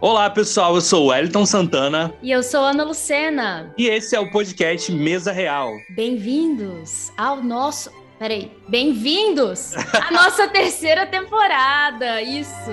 Olá, pessoal. Eu sou o Wellington Santana. E eu sou Ana Lucena. E esse é o podcast Mesa Real. Bem-vindos ao nosso. Peraí. Bem-vindos à nossa terceira temporada. Isso.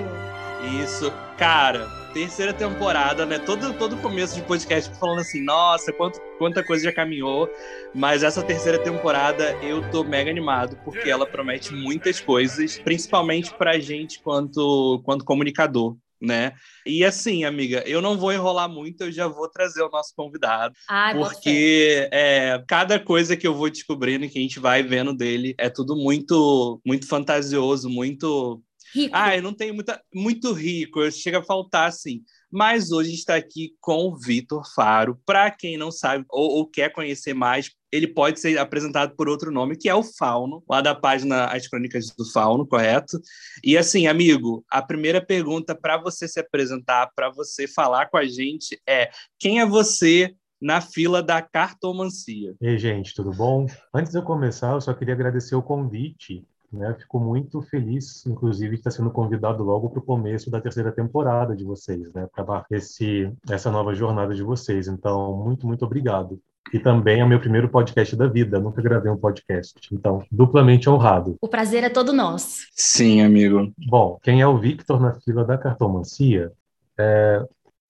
Isso. Cara, terceira temporada, né? Todo, todo começo de podcast falando assim, nossa, quanto, quanta coisa já caminhou. Mas essa terceira temporada eu tô mega animado, porque ela promete muitas coisas, principalmente pra gente quanto, quanto comunicador. Né? E assim, amiga, eu não vou enrolar muito, eu já vou trazer o nosso convidado, Ai, porque é, cada coisa que eu vou descobrindo, que a gente vai vendo dele, é tudo muito, muito fantasioso, muito Rico. ah, eu não tenho muita, muito rico, chega a faltar assim. Mas hoje está aqui com o Vitor Faro. Para quem não sabe ou, ou, quer conhecer mais, ele pode ser apresentado por outro nome, que é o Fauno, lá da página As Crônicas do Fauno, correto? E assim, amigo, a primeira pergunta para você se apresentar, para você falar com a gente é: quem é você na fila da cartomancia? Ei, gente, tudo bom? Antes de eu começar, eu só queria agradecer o convite né? Fico muito feliz, inclusive, de estar sendo convidado logo para o começo da terceira temporada de vocês, né? Para esse essa nova jornada de vocês. Então, muito, muito obrigado. E também é o meu primeiro podcast da vida. nunca gravei um podcast. Então, duplamente honrado. O prazer é todo nosso. Sim, amigo. Bom, quem é o Victor na fila da cartomancia? É,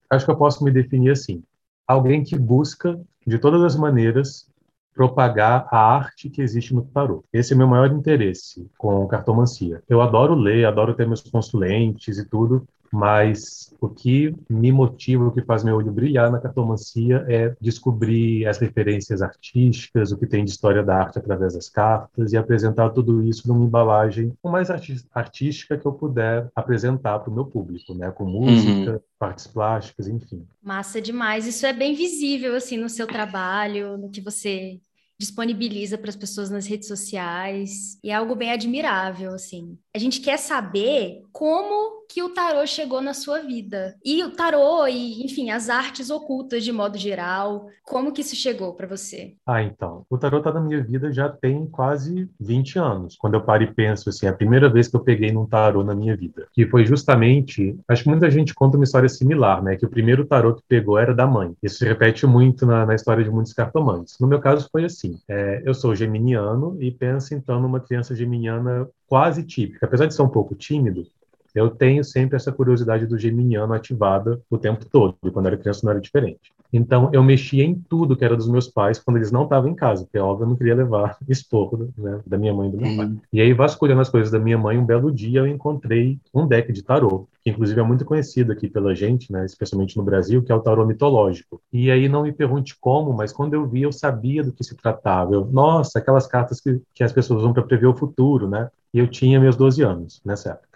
acho que eu posso me definir assim: alguém que busca, de todas as maneiras, propagar a arte que existe no tarô. Esse é meu maior interesse com cartomancia. Eu adoro ler, adoro ter meus consulentes e tudo, mas o que me motiva, o que faz meu olho brilhar na cartomancia é descobrir as referências artísticas, o que tem de história da arte através das cartas e apresentar tudo isso numa embalagem o mais artística que eu puder apresentar para o meu público, né, com música, uhum. partes plásticas, enfim. Massa demais. Isso é bem visível assim no seu trabalho, no que você disponibiliza para as pessoas nas redes sociais e é algo bem admirável assim. A gente quer saber como que o tarô chegou na sua vida. E o tarô e, enfim, as artes ocultas de modo geral, como que isso chegou para você? Ah, então, o tarô tá na minha vida já tem quase 20 anos. Quando eu paro e penso assim, é a primeira vez que eu peguei num tarô na minha vida, que foi justamente, acho que muita gente conta uma história similar, né, que o primeiro tarô que pegou era da mãe. Isso se repete muito na, na história de muitos cartomantes. No meu caso foi assim, é, eu sou geminiano e penso então numa criança geminiana quase típica. Apesar de ser um pouco tímido, eu tenho sempre essa curiosidade do geminiano ativada o tempo todo. E quando era criança não era diferente. Então, eu mexia em tudo que era dos meus pais quando eles não estavam em casa, porque, óbvio, eu não queria levar esporro né, da minha mãe e do meu pai. E aí, vasculhando as coisas da minha mãe, um belo dia eu encontrei um deck de tarô, que inclusive é muito conhecido aqui pela gente, né, especialmente no Brasil, que é o tarô mitológico. E aí, não me pergunte como, mas quando eu vi, eu sabia do que se tratava. Eu, nossa, aquelas cartas que, que as pessoas usam para prever o futuro, né? E eu tinha meus 12 anos nessa época.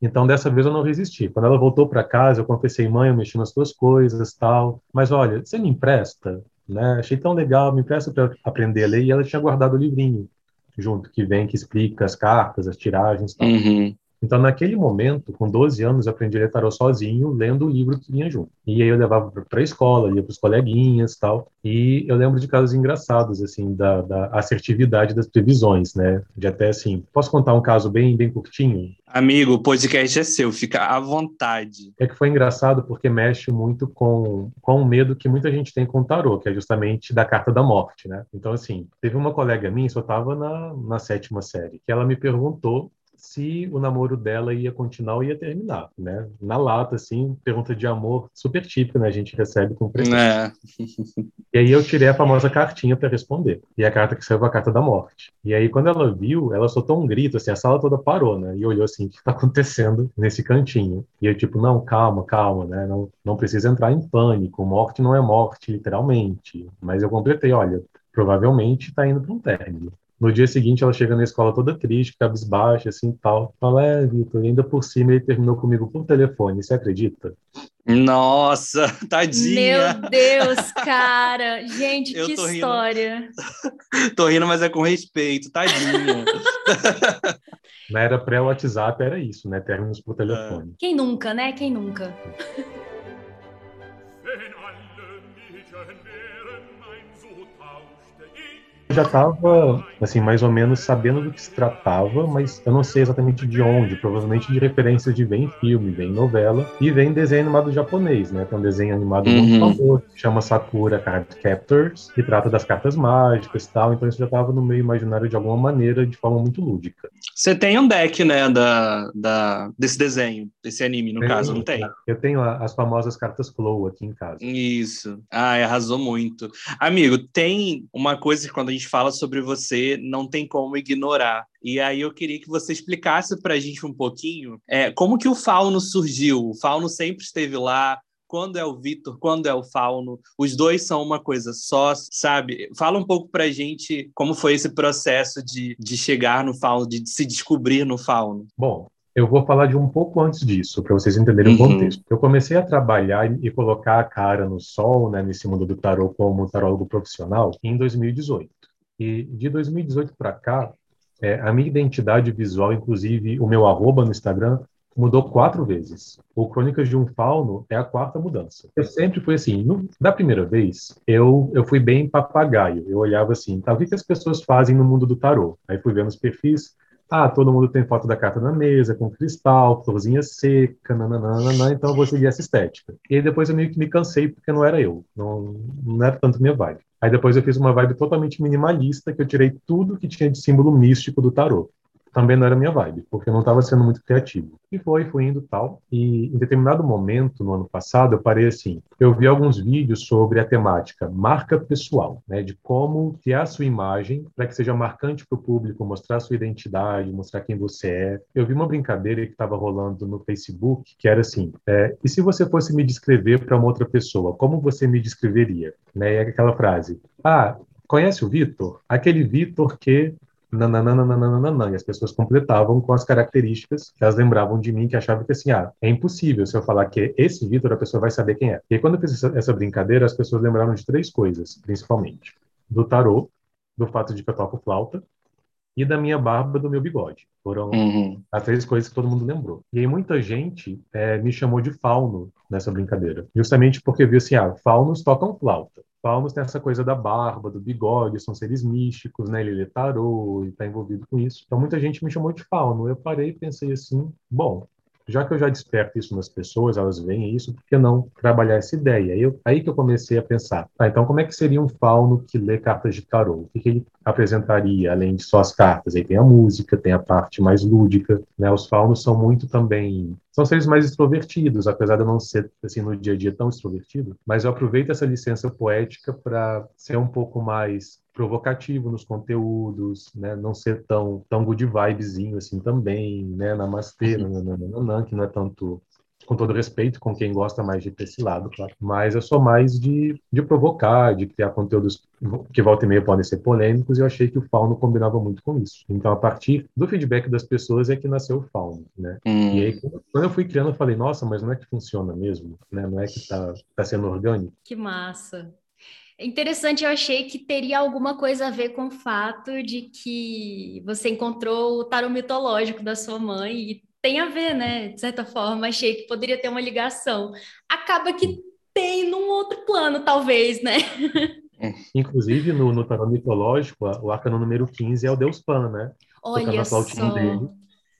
Então, dessa vez eu não resisti. Quando ela voltou para casa, eu confessei, mãe, eu mexi nas tuas coisas, tal. Mas olha, você me empresta? Né? Achei tão legal, me empresta para aprender a ler. E ela tinha guardado o livrinho junto, que vem, que explica as cartas, as tiragens, tal. Uhum. Então, naquele momento, com 12 anos, eu aprendi a ler tarot sozinho, lendo o livro que vinha junto. E aí eu levava para a escola, ia para os coleguinhas tal. E eu lembro de casos engraçados, assim, da, da, assertividade das previsões, né? De até, assim, posso contar um caso bem, bem curtinho? Amigo, o podcast é seu, fica à vontade. É que foi engraçado porque mexe muito com, com o medo que muita gente tem com o tarô, que é justamente da carta da morte, né? Então, assim, teve uma colega minha, só estava na, na sétima série, que ela me perguntou se o namoro dela ia continuar ou ia terminar, né? Na lata, assim, pergunta de amor super típica, né? A gente recebe com presente. É. e aí eu tirei a famosa cartinha para responder. E a carta que saiu a carta da morte. E aí quando ela viu, ela soltou um grito, assim, a sala toda parou, né? E olhou assim, o que está acontecendo nesse cantinho? E eu tipo, não, calma, calma, né? Não, não precisa entrar em pânico. Morte não é morte, literalmente. Mas eu completei, olha, provavelmente está indo para um término. No dia seguinte, ela chega na escola toda triste, cabisbaixa, assim, tal. Fala, é, Vitor, ainda por cima ele terminou comigo por telefone, você acredita? Nossa, tadinha! Meu Deus, cara! Gente, Eu que tô história! Rindo. tô rindo, mas é com respeito, tadinha! Na era pré-WhatsApp era isso, né? Términos por telefone. Quem nunca, né? Quem nunca? Já estava, assim, mais ou menos sabendo do que se tratava, mas eu não sei exatamente de onde. Provavelmente de referências de vem filme, vem novela e vem desenho animado japonês, né? Tem um desenho animado uhum. muito famoso, que chama Sakura Card Captors, que trata das cartas mágicas e tal. Então isso já estava no meio imaginário de alguma maneira, de forma muito lúdica. Você tem um deck, né, da, da, desse desenho, desse anime, no caso, não tem? Eu tenho as famosas cartas Flow aqui em casa. Isso. Ah, arrasou muito. Amigo, tem uma coisa que quando a gente fala sobre você, não tem como ignorar. E aí eu queria que você explicasse para a gente um pouquinho é, como que o Fauno surgiu. O Fauno sempre esteve lá, quando é o Vitor, quando é o Fauno, os dois são uma coisa só, sabe? Fala um pouco pra gente como foi esse processo de, de chegar no Fauno, de se descobrir no Fauno. Bom, eu vou falar de um pouco antes disso, para vocês entenderem uhum. o contexto. Eu comecei a trabalhar e colocar a cara no sol, né, nesse mundo do tarô como tarólogo profissional, em 2018. E de 2018 para cá, é, a minha identidade visual, inclusive o meu arroba no Instagram, mudou quatro vezes. O Crônicas de um Fauno é a quarta mudança. Eu sempre fui assim, no, da primeira vez, eu, eu fui bem papagaio. Eu olhava assim, tá, o que, que as pessoas fazem no mundo do tarô? Aí fui vendo os perfis, ah, todo mundo tem foto da carta na mesa, com cristal, florzinha seca, nananana, então eu vou seguir essa estética. E aí depois eu meio que me cansei, porque não era eu, não, não era tanto minha vibe. Aí depois eu fiz uma vibe totalmente minimalista, que eu tirei tudo que tinha de símbolo místico do tarô também não era minha vibe, porque eu não estava sendo muito criativo. E foi, foi indo tal. E em determinado momento, no ano passado, eu parei assim. Eu vi alguns vídeos sobre a temática marca pessoal, né, de como criar sua imagem para que seja marcante para o público, mostrar sua identidade, mostrar quem você é. Eu vi uma brincadeira que estava rolando no Facebook, que era assim: é, e se você fosse me descrever para uma outra pessoa, como você me descreveria? Né, e é aquela frase: ah, conhece o Vitor? Aquele Vitor que nananana, e as pessoas completavam com as características que elas lembravam de mim, que achavam que assim, ah, é impossível se eu falar que é esse Vitor, a pessoa vai saber quem é. E aí, quando eu fiz essa, essa brincadeira, as pessoas lembraram de três coisas, principalmente. Do tarô, do fato de que eu toco flauta, e da minha barba, do meu bigode. Foram uhum. as três coisas que todo mundo lembrou. E aí muita gente é, me chamou de fauno nessa brincadeira, justamente porque viu assim, ah, faunos tocam flauta. Palmas tem essa coisa da barba, do bigode, são seres místicos, né? Ele lê tarô e está envolvido com isso. Então muita gente me chamou de fauno. Eu parei e pensei assim, bom, já que eu já desperto isso nas pessoas, elas veem isso, por que não trabalhar essa ideia? Eu, aí que eu comecei a pensar, ah, então como é que seria um fauno que lê cartas de tarô? O que, que ele apresentaria, além de só as cartas? Aí tem a música, tem a parte mais lúdica, né? Os faunos são muito também são seres mais extrovertidos, apesar de eu não ser assim no dia a dia tão extrovertido, mas eu aproveito essa licença poética para ser um pouco mais provocativo nos conteúdos, né? Não ser tão tão good vibezinho assim também, né? Namastê, uhum. nananana, que não é tanto com todo respeito com quem gosta mais de ter esse lado, claro. Mas eu sou mais de, de provocar, de criar conteúdos que volta e meia podem ser polêmicos, e eu achei que o Fauno combinava muito com isso. Então, a partir do feedback das pessoas é que nasceu o Fauno, né? Hum. E aí, quando eu fui criando, eu falei, nossa, mas não é que funciona mesmo, né? Não é que está tá sendo orgânico. Que massa. Interessante, eu achei que teria alguma coisa a ver com o fato de que você encontrou o tarô mitológico da sua mãe e tem a ver, né? De certa forma, achei que poderia ter uma ligação. Acaba que tem num outro plano, talvez, né? Inclusive, no, no tarô mitológico, o arcano número 15 é o deus Pan, né? Olha só. Dele.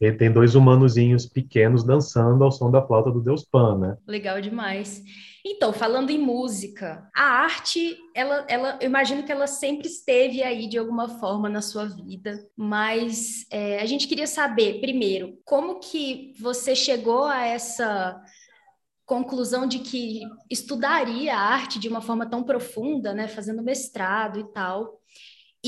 Ele tem dois humanozinhos pequenos dançando ao som da flauta do deus Pan, né? Legal demais. Então, falando em música, a arte, ela, ela, eu imagino que ela sempre esteve aí de alguma forma na sua vida, mas é, a gente queria saber, primeiro, como que você chegou a essa conclusão de que estudaria a arte de uma forma tão profunda, né, fazendo mestrado e tal,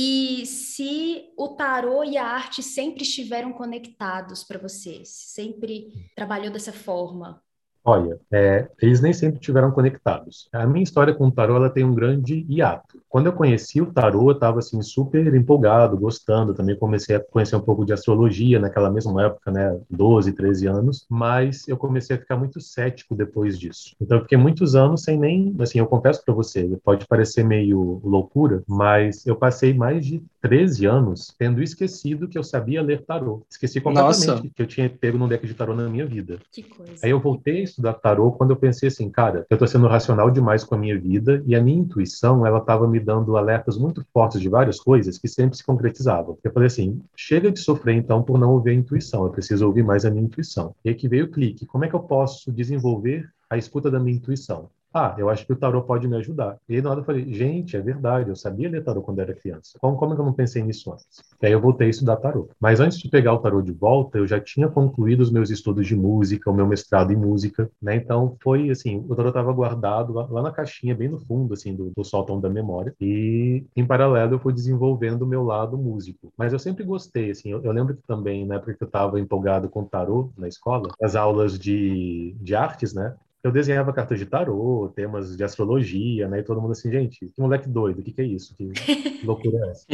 e se o tarô e a arte sempre estiveram conectados para você, sempre trabalhou dessa forma? Olha, é, eles nem sempre tiveram conectados. A minha história com o tarô ela tem um grande hiato. Quando eu conheci o tarô, eu estava assim super empolgado, gostando. Também comecei a conhecer um pouco de astrologia naquela mesma época, né, 12, 13 anos. Mas eu comecei a ficar muito cético depois disso. Então eu fiquei muitos anos sem nem, assim, eu confesso para você, pode parecer meio loucura, mas eu passei mais de 13 anos tendo esquecido que eu sabia ler tarô. Esqueci completamente Nossa. que eu tinha pego num deck de tarô na minha vida. Que coisa. Aí eu voltei a estudar tarô quando eu pensei assim, cara, eu tô sendo racional demais com a minha vida e a minha intuição, ela tava me dando alertas muito fortes de várias coisas que sempre se concretizavam. Eu falei assim, chega de sofrer então por não ouvir a intuição, eu preciso ouvir mais a minha intuição. E aí que veio o clique, como é que eu posso desenvolver a escuta da minha intuição? Ah, eu acho que o tarô pode me ajudar. E aí na hora eu falei, gente, é verdade, eu sabia ler tarô quando era criança. Como, como é que eu não pensei nisso antes? E aí eu voltei a estudar tarô. Mas antes de pegar o tarô de volta, eu já tinha concluído os meus estudos de música, o meu mestrado em música, né? Então foi assim, o tarô estava guardado lá, lá, na caixinha, bem no fundo, assim, do, do sótão da memória. E em paralelo eu fui desenvolvendo o meu lado músico. Mas eu sempre gostei, assim, eu, eu lembro que também, na época que eu estava empolgado com tarô na escola, as aulas de, de artes, né? Eu desenhava cartas de tarô, temas de astrologia, né? E todo mundo assim, gente, que moleque doido, o que, que é isso? Que loucura é essa?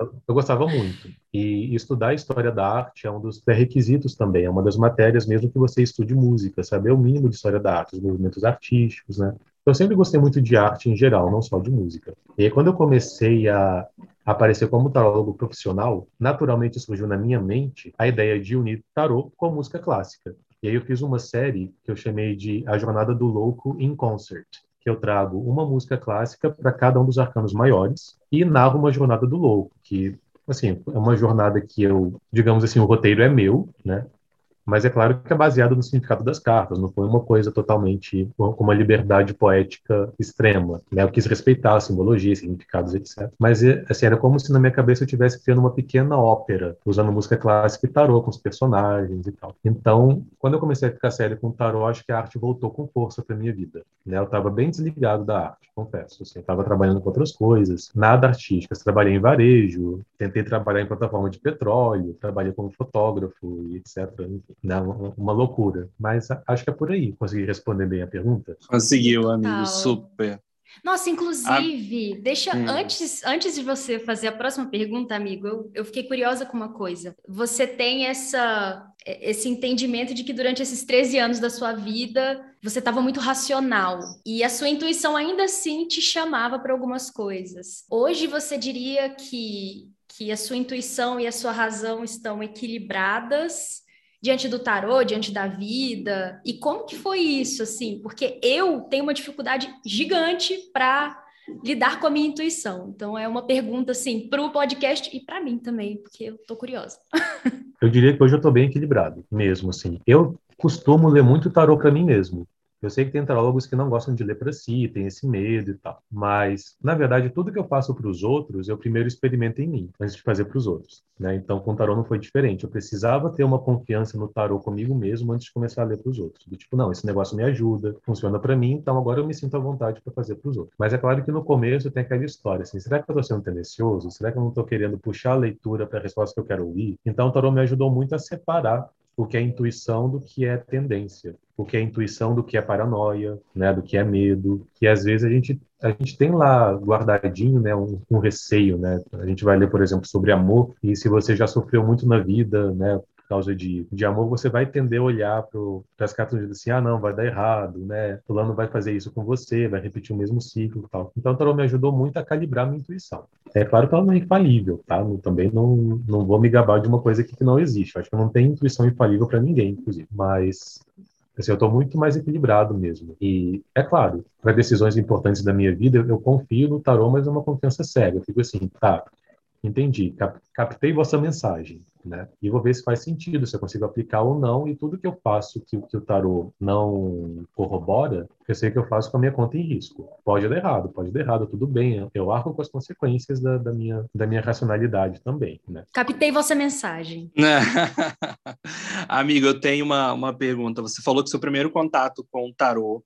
eu, eu, gostava muito. E estudar a história da arte é um dos pré-requisitos também, é uma das matérias mesmo que você estude música, saber o mínimo de história da arte, os movimentos artísticos, né? Eu sempre gostei muito de arte em geral, não só de música. E aí, quando eu comecei a aparecer como tarólogo profissional, naturalmente surgiu na minha mente a ideia de unir tarô com música clássica. E aí eu fiz uma série que eu chamei de A Jornada do Louco in Concert, que eu trago uma música clássica para cada um dos arcanos maiores e narro uma jornada do louco, que assim, é uma jornada que eu, digamos assim, o roteiro é meu, né? Mas é claro que é baseado no significado das cartas, não foi uma coisa totalmente com uma liberdade poética extrema. Né? Eu quis respeitar a simbologia, significados, etc. Mas é, assim, era como se na minha cabeça eu estivesse criando uma pequena ópera, usando música clássica e tarô com os personagens e tal. Então, quando eu comecei a ficar sério com o tarô, acho que a arte voltou com força para minha vida. Né? Eu estava bem desligado da arte, confesso. Assim, eu estava trabalhando com outras coisas, nada artística. Trabalhei em varejo, tentei trabalhar em plataforma de petróleo, trabalhei como fotógrafo e etc. Né? uma loucura. Mas acho que é por aí. Consegui responder bem a pergunta? Conseguiu, amigo, super. Nossa, inclusive, a... deixa hum. antes, antes de você fazer a próxima pergunta, amigo, eu, eu fiquei curiosa com uma coisa. Você tem essa esse entendimento de que durante esses 13 anos da sua vida você estava muito racional e a sua intuição ainda assim te chamava para algumas coisas. Hoje você diria que que a sua intuição e a sua razão estão equilibradas diante do tarô, diante da vida? E como que foi isso, assim? Porque eu tenho uma dificuldade gigante para lidar com a minha intuição. Então é uma pergunta assim para o podcast e para mim também, porque eu tô curiosa. eu diria que hoje eu estou bem equilibrado, mesmo assim. Eu costumo ler muito tarô para mim mesmo. Eu sei que tem tarólogos que não gostam de ler para si, tem esse medo e tal. Mas, na verdade, tudo que eu faço para os outros, eu primeiro experimento em mim, antes de fazer para os outros. Né? Então, com o tarô não foi diferente. Eu precisava ter uma confiança no tarô comigo mesmo antes de começar a ler para os outros. Do tipo, não, esse negócio me ajuda, funciona para mim, então agora eu me sinto à vontade para fazer para os outros. Mas é claro que no começo tem aquela história assim: será que eu estou sendo tendencioso? Será que eu não estou querendo puxar a leitura para a resposta que eu quero ouvir? Então, o tarô me ajudou muito a separar o que é intuição do que é tendência, o que é intuição do que é paranoia, né, do que é medo, que às vezes a gente a gente tem lá guardadinho, né, um, um, receio, né? A gente vai ler, por exemplo, sobre amor e se você já sofreu muito na vida, né, causa de, de amor, você vai tender a olhar para as cartas e dizer assim, ah, não, vai dar errado, né? Fulano vai fazer isso com você, vai repetir o mesmo ciclo tal. Então, o me ajudou muito a calibrar a minha intuição. É claro que ela não é infalível, tá? Eu também não, não vou me gabar de uma coisa que não existe. Eu acho que não tem intuição infalível para ninguém, inclusive. Mas Assim, eu estou muito mais equilibrado mesmo. E, é claro, para decisões importantes da minha vida, eu, confio no tarô, mas é uma confiança cega. Eu fico assim, tá, entendi, cap captei vossa mensagem né? E vou ver se faz sentido, se eu consigo aplicar ou não. E tudo que eu faço que, que o tarô não corrobora, eu sei que eu faço com a minha conta em risco. Pode dar errado, pode dar errado, tudo bem. Eu arco com as consequências da, da minha, da minha racionalidade também, né? Captei vossa mensagem. Amigo, eu tenho uma, uma pergunta. Você falou que seu primeiro contato com o tarô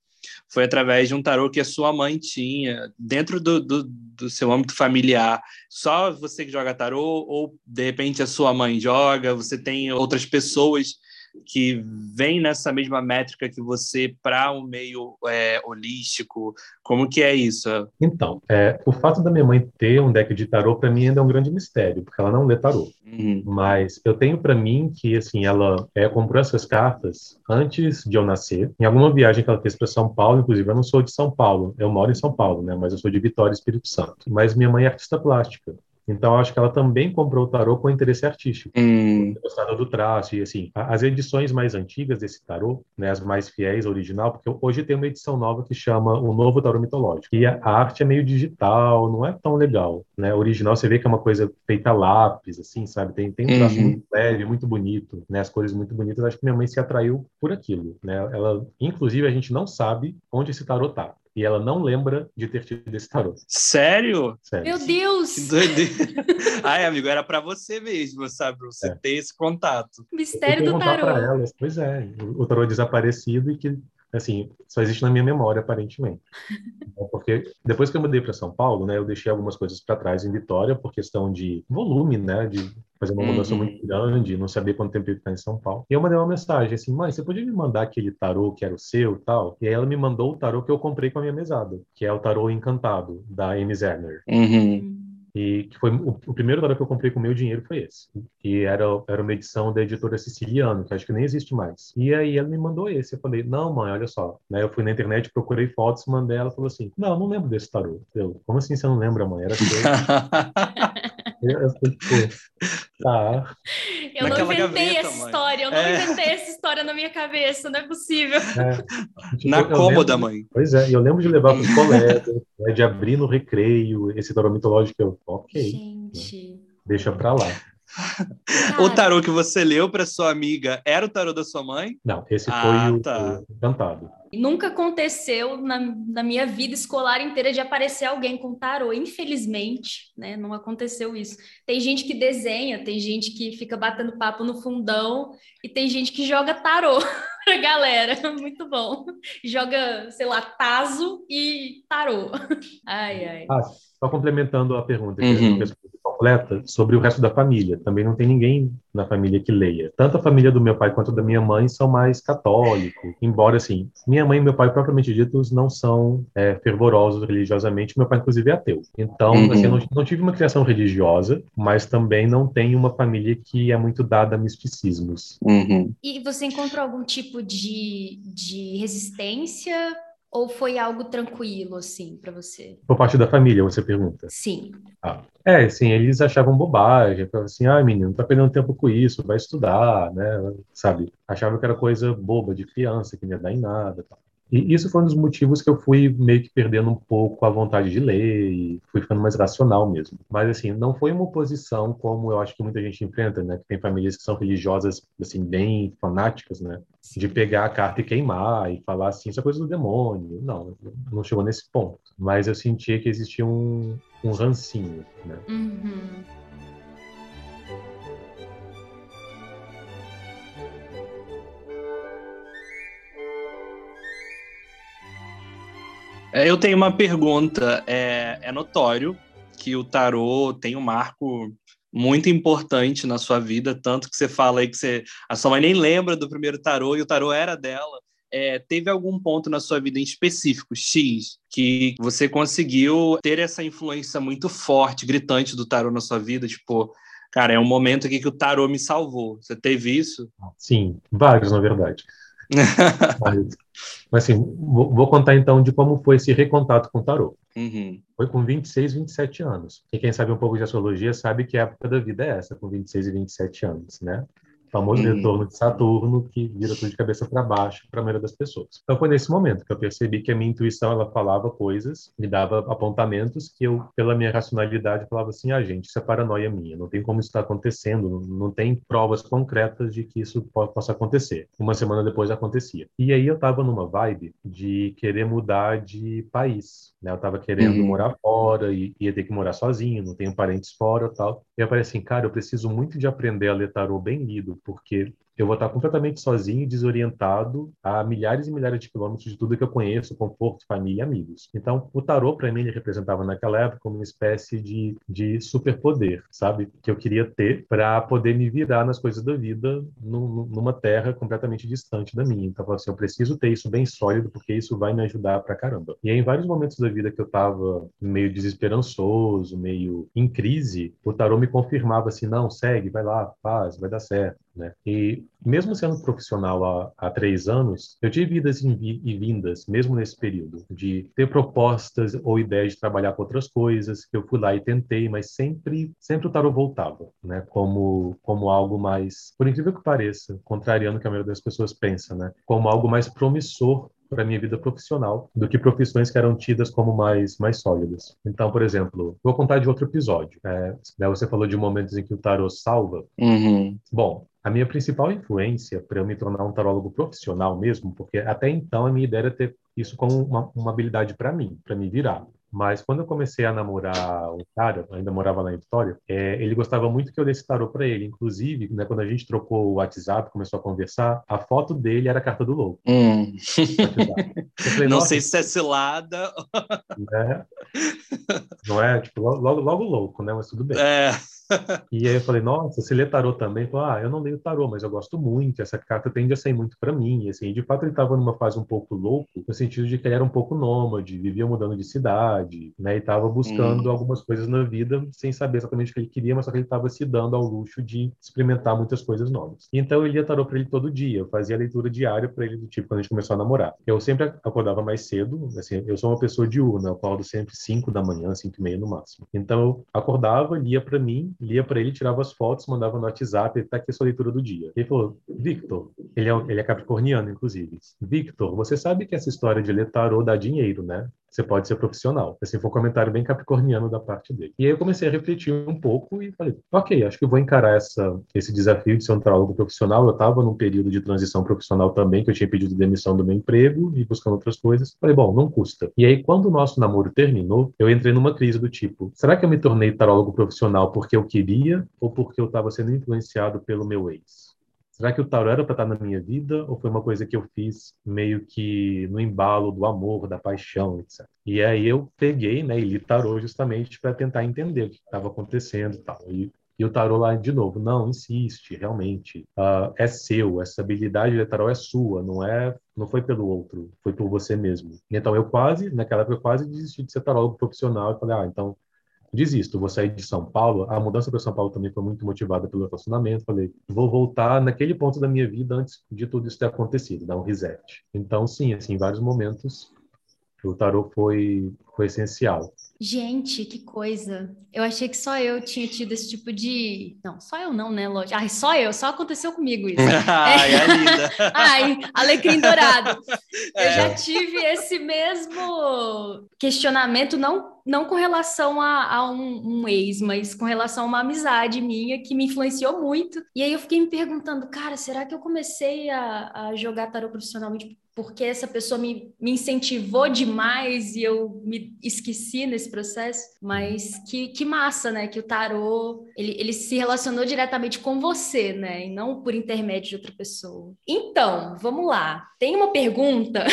foi através de um tarô que a sua mãe tinha, dentro do, do, do, seu âmbito familiar. Só você que joga tarô, ou de repente a sua mãe joga, você tem outras pessoas que vêm nessa mesma métrica que você para um meio é, holístico? Como que é isso? Então, é, o fato da minha mãe ter um deck de tarô para mim ainda é um grande mistério, porque ela não lê tarô. Uhum. Mas eu tenho para mim que assim ela é, comprou essas cartas antes de eu nascer. Em alguma viagem que ela fez para São Paulo, inclusive eu não sou de São Paulo, eu moro em São Paulo, né? Mas eu sou de Vitória, Espírito Santo. Mas minha mãe é artista plástica. Então, acho que ela também comprou o tarô com interesse artístico. Hum. Gostava do traço e, assim, as edições mais antigas desse tarô, né, as mais fiéis ao original, porque hoje tem uma edição nova que chama O Novo Tarô Mitológico. E a arte é meio digital, não é tão legal, né? O original você vê que é uma coisa feita a lápis, assim, sabe? Tem, tem um traço Uhum. muito leve, muito bonito, né? As cores muito bonitas. Acho que minha mãe se atraiu por aquilo, né? Ela, inclusive, a gente não sabe onde esse tarô tá. E ela não lembra de ter tido esse tarô. Sério? Sério. Meu Deus! Que doideira. Ai, amigo, era pra você mesmo, sabe? Pra você É. ter esse contato. Mistério do tarô. elas, pois é, o o tarô é desaparecido e que, assim, só existe na minha memória, aparentemente. É Porque depois que eu mudei para São Paulo, né, eu deixei algumas coisas para trás em Vitória por questão de volume, né, de fazer uma mudança Uhum. muito grande, não saber quanto tempo eu ia ficar em São Paulo. E eu mandei uma mensagem assim, mãe, você podia me mandar aquele tarô que era o seu e tal? E aí ela me mandou o tarô que eu comprei com a minha mesada, que é o tarô Encantado, da Amy Zerner. Uhum. E que foi o, o primeiro tarô que eu comprei com meu dinheiro foi esse. E era, era uma edição da editora Siciliano, que acho que nem existe mais. E aí ela me mandou esse. Eu falei, não, mãe, olha só. Eu fui na internet, procurei fotos, mandei. Ela falou assim, não, eu não lembro desse tarô. Eu, como assim você não lembra, mãe? Era seu. Eu, tá. Eu não Naquela inventei gaveta, essa mãe. história, eu não É. inventei essa história na minha cabeça, não é possível. É, tipo, Na cômoda, lembro- mãe. Pois é, e eu lembro de levar para os colegas, né, de abrir no recreio esse tarô mitológico. Eu, ok, Gente. deixa pra lá. O Cara, tarô que você leu pra sua amiga era o tarô da sua mãe? Não, esse Ah, foi o, tá. o Encantado. Nunca aconteceu na, na minha vida escolar inteira de aparecer alguém com tarô. Infelizmente, né? Não aconteceu isso. Tem gente que desenha, tem gente que fica batendo papo no fundão e tem gente que joga tarô pra galera. Muito bom. Joga, sei lá, taso e tarô. Ai, ai. Ah, só complementando a pergunta, que Uhum. completa, sobre o resto da família. Também não tem ninguém na família que leia. Tanto a família do meu pai quanto da minha mãe são mais católicos. Embora, assim, minha mãe e meu pai, propriamente ditos, não são é, fervorosos religiosamente. Meu pai, inclusive, é ateu. Então, Uhum. assim, eu não, não tive uma criação religiosa, mas também não tenho uma família que é muito dada a misticismos. Uhum. E você encontrou algum tipo de, de resistência ou foi algo tranquilo, assim, para você? Por parte da família, você pergunta. Sim. É, sim, eles achavam bobagem, falavam assim, ah, menino, tá perdendo tempo com isso, vai estudar, né, sabe? Achavam que era coisa boba de criança, que não ia dar em nada, tal. E isso foi um dos motivos que eu fui meio que perdendo um pouco a vontade de ler e fui ficando mais racional mesmo. Mas, assim, não foi uma oposição como eu acho que muita gente enfrenta, né, que tem famílias que são religiosas, assim, bem fanáticas, né, de pegar a carta e queimar e falar assim, isso é coisa do demônio. Não, não chegou nesse ponto. Mas eu sentia que existia um, um rancinho, né. Uhum. Eu tenho uma pergunta. É, é notório que o tarô tem um marco muito importante na sua vida, tanto que você fala aí que você, a sua mãe nem lembra do primeiro tarô e o tarô era dela. É, teve algum ponto na sua vida em específico, X, que você conseguiu ter essa influência muito forte, gritante do tarô na sua vida? Tipo, cara, é um momento aqui que o tarô me salvou. Você teve isso? Sim, vários, na verdade. Mas, mas, assim, vou, vou contar então de como foi esse recontato com o tarô. Uhum. Foi com 26, 27 anos. E quem sabe um pouco de astrologia sabe que a época da vida é essa, com 26 e 27 anos, né? Famoso Uhum. retorno de Saturno, que vira tudo de cabeça para baixo para a maioria das pessoas. Então foi nesse momento que eu percebi que a minha intuição, ela falava coisas, me dava apontamentos que eu, pela minha racionalidade, falava assim, ah, gente, isso é paranoia minha, não tem como isso estar acontecendo, não, não tem provas concretas de que isso po- possa acontecer. Uma semana depois acontecia. E aí eu estava numa vibe de querer mudar de país, né? Eu estava querendo Uhum. morar fora e ia ter que morar sozinho, não tenho parentes fora tal. E eu falei assim, cara, eu preciso muito de aprender a ler tarô bem lido, porque eu vou estar completamente sozinho e desorientado a milhares e milhares de quilômetros de tudo que eu conheço, conforto, família e amigos. Então, o tarô, para mim, ele representava naquela época uma espécie de, de superpoder, sabe? Que eu queria ter para poder me virar nas coisas da vida num- numa terra completamente distante da minha. Então, assim, eu preciso ter isso bem sólido, porque isso vai me ajudar pra caramba. E aí, em vários momentos da vida que eu tava meio desesperançoso, meio em crise, o tarô me confirmava assim, não, segue, vai lá, faz, vai dar certo né? E mesmo sendo profissional há, há três anos, eu tive idas e vindas, mesmo nesse período, de ter propostas ou ideias de trabalhar com outras coisas, que eu fui lá e tentei, mas sempre, sempre o tarot voltava, né? Como, como algo mais, por incrível que pareça, contrariando o que a maioria das pessoas pensa, né? Como algo mais promissor para minha vida profissional do que profissões que eram tidas como mais mais sólidas. Então, por exemplo, vou contar de outro episódio. É, né, você falou de momentos em que o tarot salva. Uhum. Bom, a minha principal influência para eu me tornar um tarólogo profissional mesmo, porque até então a minha ideia era ter isso como uma, uma habilidade para mim, para me virar. Mas quando eu comecei a namorar um cara, ainda morava lá em Vitória, é, ele gostava muito que eu desse tarô para ele. Inclusive, né, quando a gente trocou o WhatsApp, começou a conversar, a foto dele era a carta do louco. Hum. Falei, Não sei se é cilada. Né? Não é? Tipo, logo, logo louco, né? Mas tudo bem. É. E aí eu falei, nossa, você lê tarô também? Falei, ah, eu não leio tarô, mas eu gosto muito, essa carta tende a sair muito para mim. E, assim, de fato ele estava numa fase um pouco louco, no sentido de que ele era um pouco nômade, vivia mudando de cidade, né? E estava buscando hum. algumas coisas na vida sem saber exatamente o que ele queria, mas só que ele estava se dando ao luxo de experimentar muitas coisas novas. Então eu lia tarô para ele todo dia, eu fazia leitura diária para ele do tipo quando a gente começou a namorar. Eu sempre acordava mais cedo, assim, eu sou uma pessoa diurna, eu acordo sempre 5 da manhã, 5 e meia no máximo. Então eu acordava, lia para mim, lia para ele, tirava as fotos, mandava no WhatsApp, tá aqui a sua leitura do dia. Ele falou, Victor, ele é, ele é capricorniano, inclusive. Victor, você sabe que essa história de ler tarô dá dinheiro, né? Você pode ser profissional. Esse foi um comentário bem capricorniano da parte dele. E aí eu comecei a refletir um pouco e falei, ok, acho que vou encarar essa, esse desafio de ser um tarólogo profissional. Eu estava num período de transição profissional também, que eu tinha pedido demissão do meu emprego e buscando outras coisas. Falei, bom, não custa. E aí, quando o nosso namoro terminou, eu entrei numa crise do tipo, será que eu me tornei tarólogo profissional porque eu queria ou porque eu estava sendo influenciado pelo meu ex? Será que o tarô era para estar na minha vida ou foi uma coisa que eu fiz meio que no embalo do amor, da paixão, etc. E aí eu peguei, né, e li tarô justamente para tentar entender o que estava acontecendo tal. E, e o tarô lá de novo, não, insiste, realmente, uh, é seu, essa habilidade de tarô é sua, não é, não foi pelo outro, foi por você mesmo. Então eu quase, naquela época eu quase desisti de ser tarólogo profissional e falei, ah, então desisto, vou sair de São Paulo. A mudança para São Paulo também foi muito motivada pelo relacionamento. Falei, vou voltar naquele ponto da minha vida antes de tudo isso ter acontecido, dar um reset. Então, sim, assim, em vários momentos o tarô foi, foi essencial. Gente, que coisa. Eu achei que só eu tinha tido esse tipo de. Não, só eu não, né, lógico. Ai, só eu, só aconteceu comigo isso. Ai, é linda. Ai, alecrim dourado. É. Eu já tive esse mesmo questionamento, não, não com relação a, a um, um, ex, mas com relação a uma amizade minha que me influenciou muito. E aí eu fiquei me perguntando, cara, será que eu comecei a, a jogar tarô profissionalmente porque essa pessoa me, me incentivou demais e eu me esqueci nesse processo, mas que, que massa, né? Que o tarô, ele, ele se relacionou diretamente com você, né? E não por intermédio de outra pessoa. Então, vamos lá. Tem uma pergunta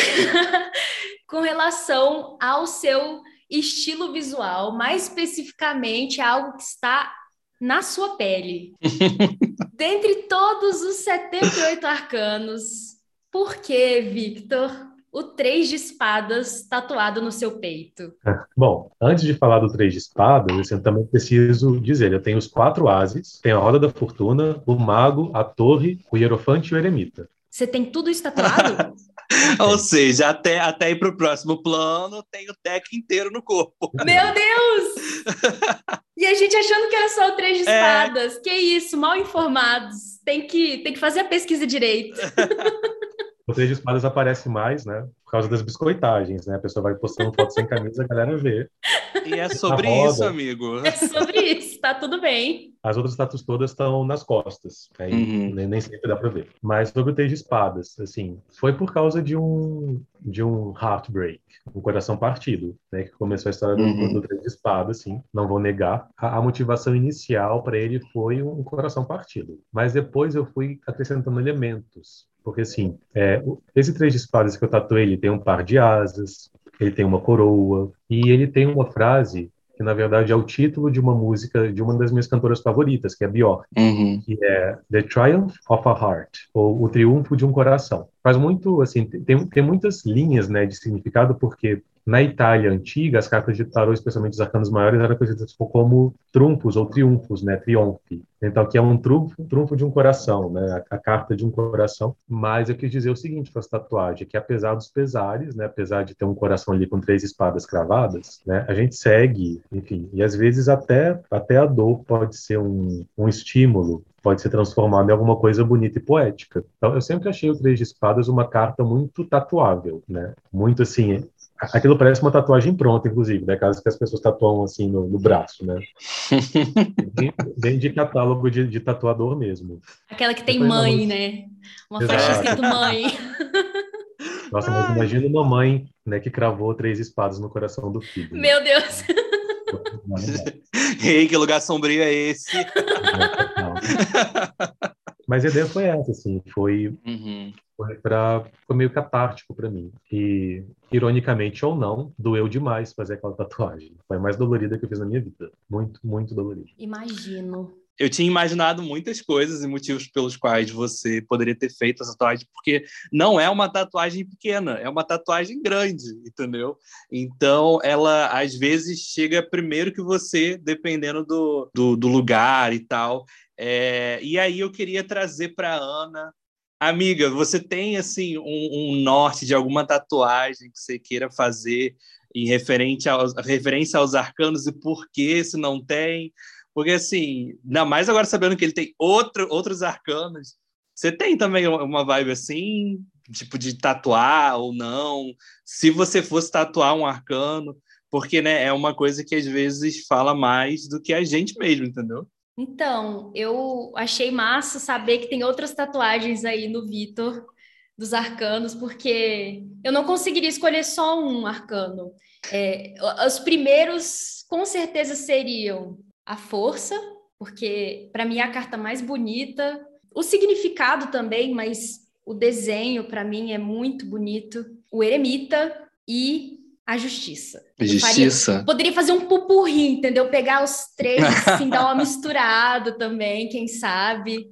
com relação ao seu estilo visual, mais especificamente algo que está na sua pele. Dentre todos os 78 arcanos, por que, Victor, o Três de Espadas tatuado no seu peito? Bom, antes de falar do Três de Espadas, eu também preciso dizer: eu tenho os quatro ases, tenho a Roda da Fortuna, o Mago, a Torre, o Hierofante e o Eremita. Você tem tudo isso tatuado? Ou seja, até, até ir para o próximo plano, tem o deck inteiro no corpo. Meu Deus! E a gente achando que era só o Três de é. Espadas. É... Que isso, mal informados. Tem que, tem que fazer a pesquisa direito. O Três de Espadas aparece mais, né? Por causa das biscoitagens, né? A pessoa vai postando foto sem camisa, a galera vê. E é sobre isso, amigo. É sobre isso, tá tudo bem. As outras status todas estão nas costas, aí uhum. nem, nem, sempre dá pra ver. Mas sobre o Três de Espadas, assim, foi por causa de um, de um heartbreak, um coração partido, né? Que começou a história do, uhum. do Três de Espadas, assim, não vou negar. A, a motivação inicial para ele foi um coração partido. Mas depois eu fui acrescentando elementos porque, assim, é, esse três de espadas que eu tatuei, ele tem um par de asas, ele tem uma coroa, e ele tem uma frase que, na verdade, é o título de uma música de uma das minhas cantoras favoritas, que é Björk, uhum. que é The Triumph of a Heart, ou O Triunfo de um Coração. Faz muito, assim, tem, tem muitas linhas, né, de significado, porque na Itália antiga, as cartas de tarô, especialmente os arcanos maiores, eram conhecidas como trunfos ou triunfos, né? Triunfe. Então, que é um trunfo, trunfo de um coração, né? A, a, carta de um coração. Mas eu quis dizer o seguinte com essa tatuagem, que apesar dos pesares, né? Apesar de ter um coração ali com três espadas cravadas, né? A gente segue, enfim, e às vezes até, até a dor pode ser um, um estímulo pode ser transformado em alguma coisa bonita e poética. Então, eu sempre achei o Três de Espadas uma carta muito tatuável, né? Muito assim, aquilo parece uma tatuagem pronta, inclusive, né? Caso que as pessoas tatuam assim no, no braço, né? bem, bem, de catálogo de, de, tatuador mesmo. Aquela que tem mãe, não... né? Uma Exato. faixa escrito mãe. Nossa, mas imagina uma mãe, né, que cravou três espadas no coração do filho. Meu Deus! Ei, que lugar sombrio é esse? Mas a ideia foi essa, assim, foi, uhum. Foi, pra, foi meio catártico para mim. E, ironicamente ou não, doeu demais fazer aquela tatuagem. Foi a mais dolorida que eu fiz na minha vida. Muito, muito dolorida. Imagino eu tinha imaginado muitas coisas e motivos pelos quais você poderia ter feito essa tatuagem, porque não é uma tatuagem pequena, é uma tatuagem grande, entendeu? Então, ela às vezes chega primeiro que você, dependendo do, do, do lugar e tal. É, e aí eu queria trazer para Ana. Amiga, você tem assim um, um norte de alguma tatuagem que você queira fazer em referente aos, referência aos arcanos e por que se não tem? Porque, assim, ainda mais agora sabendo que ele tem outro, outros arcanos, você tem também uma vibe assim, tipo de tatuar ou não? Se você fosse tatuar um arcano, porque né, é uma coisa que às vezes fala mais do que a gente mesmo, entendeu? Então, eu achei massa saber que tem outras tatuagens aí no Vitor dos arcanos, porque eu não conseguiria escolher só um arcano. É, os primeiros, com certeza, seriam a força, porque para mim é a carta mais bonita, o significado também, mas o desenho para mim é muito bonito, o eremita e a justiça. Justiça. Faria, poderia fazer um pupurri, entendeu? Pegar os três, assim, dar uma misturada também, quem sabe.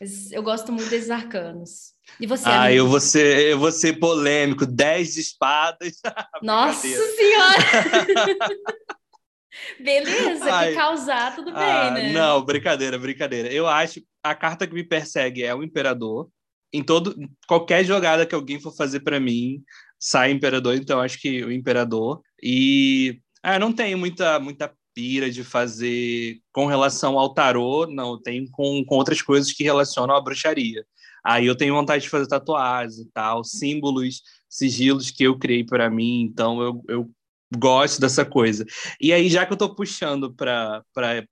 Mas eu gosto muito desses arcanos. E você? Ah, amigo? eu vou ser, eu vou ser polêmico. Dez de espadas. Nossa Senhora! Beleza, Ai, que causar, tudo ah, bem, né? Não, brincadeira, brincadeira. Eu acho a carta que me persegue é o Imperador. Em todo qualquer jogada que alguém for fazer para mim, sai Imperador, então acho que o Imperador. E ah, não tenho muita muita pira de fazer com relação ao tarô, não, tenho com, com outras coisas que relacionam à bruxaria. Aí eu tenho vontade de fazer tatuagens e tal, símbolos, sigilos que eu criei para mim, então eu, eu gosto dessa coisa. E aí, já que eu estou puxando para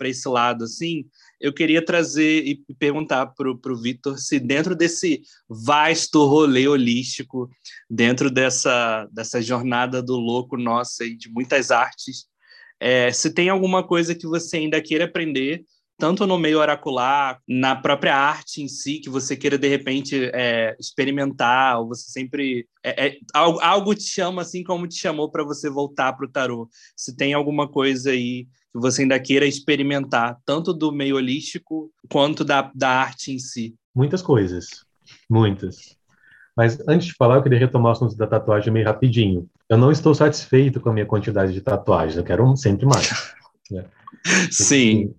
esse lado, assim, eu queria trazer e perguntar para o Vitor se dentro desse vasto rolê holístico, dentro dessa, dessa jornada do louco nossa e de muitas artes, é, se tem alguma coisa que você ainda queira aprender tanto no meio oracular, na própria arte em si, que você queira de repente é, experimentar, ou você sempre. É, é, algo, algo te chama assim como te chamou para você voltar para o tarô. Se tem alguma coisa aí que você ainda queira experimentar, tanto do meio holístico quanto da, da arte em si. Muitas coisas, muitas. Mas antes de falar, eu queria retomar o assunto da tatuagem meio rapidinho. Eu não estou satisfeito com a minha quantidade de tatuagens, eu quero sempre mais. Né? Sim.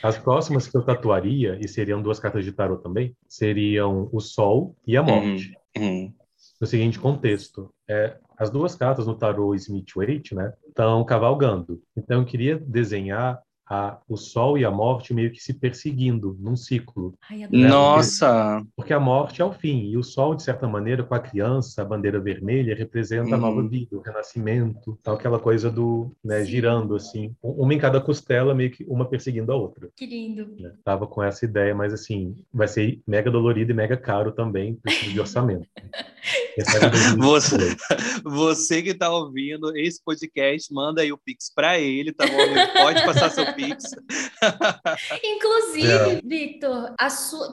As próximas que eu tatuaria, e seriam duas cartas de tarot também, seriam o Sol e a Morte. Uhum. Uhum. No seguinte contexto, é, as duas cartas no tarot Smith Waite, né, estão cavalgando. Então eu queria desenhar a, o sol e a morte meio que se perseguindo num ciclo. Ai, né? Nossa! Porque, porque, a morte é o fim, e o sol, de certa maneira, com a criança, a bandeira vermelha, representa a nova uhum. vida, o renascimento, tal, aquela coisa do, né, girando assim, uma em cada costela, meio que uma perseguindo a outra. Que lindo! Né? Tava com essa ideia, mas assim, vai ser mega dolorido e mega caro também, precisa de orçamento. você, você que está ouvindo esse podcast, manda aí o Pix para ele, tá bom? Ele pode passar seu Inclusive, é. Victor,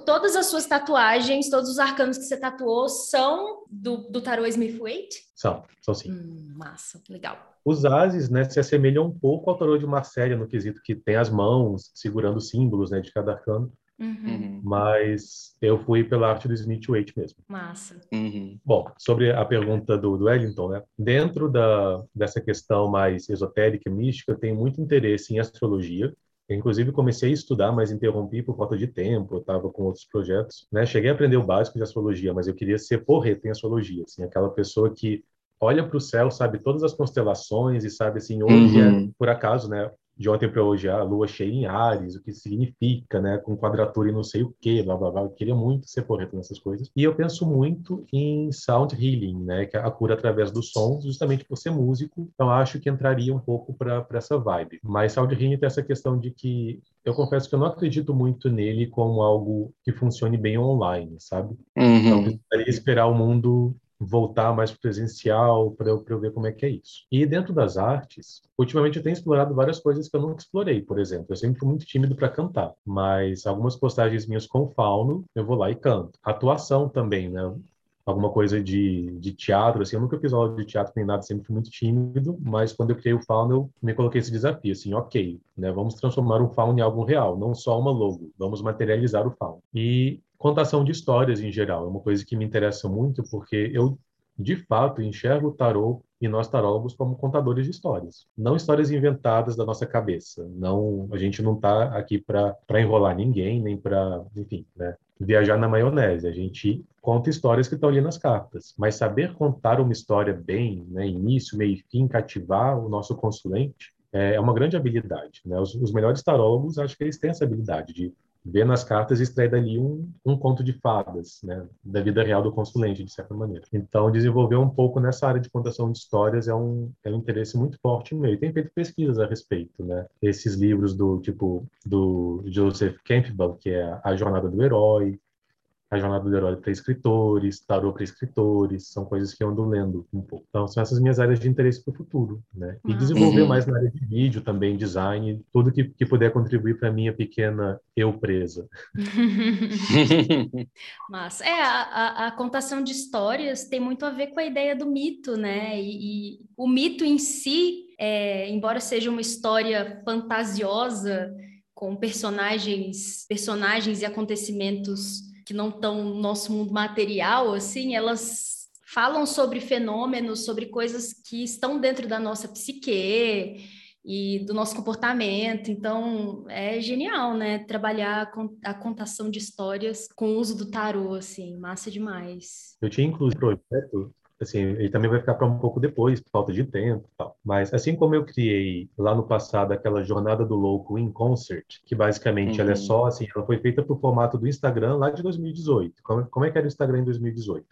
todas as suas tatuagens, todos os arcanos que você tatuou são do, do tarô Smith-Waite? São, são sim. Hum, massa, legal. Os ases, né, se assemelham um pouco ao tarô de Marcélia, no quesito que tem as mãos segurando símbolos, né, de cada arcano. Uhum. Mas eu fui pela arte do Smith Waite mesmo. Massa. Uhum. Bom, sobre a pergunta do, do Wellington, né? Dentro da, dessa questão mais esotérica e mística, eu tenho muito interesse em astrologia. Eu, inclusive, comecei a estudar, mas interrompi por falta de tempo, eu estava com outros projetos. Né? Cheguei a aprender o básico de astrologia, mas eu queria ser porreta em astrologia, assim, aquela pessoa que olha para o céu, sabe todas as constelações e sabe, assim, hoje é, Uhum. por acaso, né? De ontem para hoje, a lua cheia em Ares, o que significa, né? Com quadratura e não sei o quê, blá, blá, blá. Eu queria muito ser porreta nessas coisas. E eu penso muito em sound healing, né? Que é a cura através dos sons, justamente por ser músico. Então, acho que entraria um pouco para essa vibe. Mas sound healing tem essa questão de que eu confesso que eu não acredito muito nele como algo que funcione bem online, sabe? Então, Uhum. precisaria esperar o mundo voltar mais presencial para eu, eu ver como é que é isso. E dentro das artes, ultimamente eu tenho explorado várias coisas que eu nunca explorei, por exemplo. Eu sempre fui muito tímido para cantar, mas algumas postagens minhas com fauno, eu vou lá e canto. Atuação também, né? Alguma coisa de, de teatro, assim, eu nunca fiz aula de teatro nem nada, sempre fui muito tímido, mas quando eu criei o Fauno, eu me coloquei esse desafio, assim, ok, né, vamos transformar o Fauno em algo real, não só uma logo, vamos materializar o Fauno. E contação de histórias em geral, é uma coisa que me interessa muito, porque eu, de fato, enxergo o tarô e nós tarólogos como contadores de histórias, não histórias inventadas da nossa cabeça. Não, a gente não está aqui para enrolar ninguém, nem para, enfim, né, viajar na maionese. A gente conta histórias que estão ali nas cartas, mas saber contar uma história bem, né, início, meio e fim, cativar o nosso consulente é uma grande habilidade. Né? Os, os melhores tarólogos, acho que eles têm essa habilidade de ver nas cartas e extrair dali um, um conto de fadas, né, da vida real do consulente, de certa maneira. Então, desenvolver um pouco nessa área de contação de histórias é um, é um interesse muito forte meu. E tem feito pesquisas a respeito, né? Esses livros do tipo do Joseph Campbell, que é A Jornada do Herói, a Jornada do Herói para escritores, Tarô para escritores, são coisas que eu ando lendo um pouco. Então, são essas minhas áreas de interesse para o futuro, né? E Ah. desenvolver Uhum. mais na área de vídeo também, design, tudo que, que puder contribuir para minha pequena eu presa. Mas é a, a, a contação de histórias tem muito a ver com a ideia do mito, né? E, e o mito em si, é, embora seja uma história fantasiosa com personagens, personagens e acontecimentos que não estão no nosso mundo material, assim, elas falam sobre fenômenos, sobre coisas que estão dentro da nossa psique e do nosso comportamento. Então, é genial, né? Trabalhar a con- a contação de histórias com o uso do tarô, assim, massa demais. Eu tinha um projeto, assim, ele também vai ficar para um pouco depois, por falta de tempo e tal. Mas assim como eu criei lá no passado aquela Jornada do Louco in Concert, que basicamente ela é Uhum. só, assim, ela foi feita pro formato do Instagram lá de 2018. Como, como é que era o Instagram em 2018?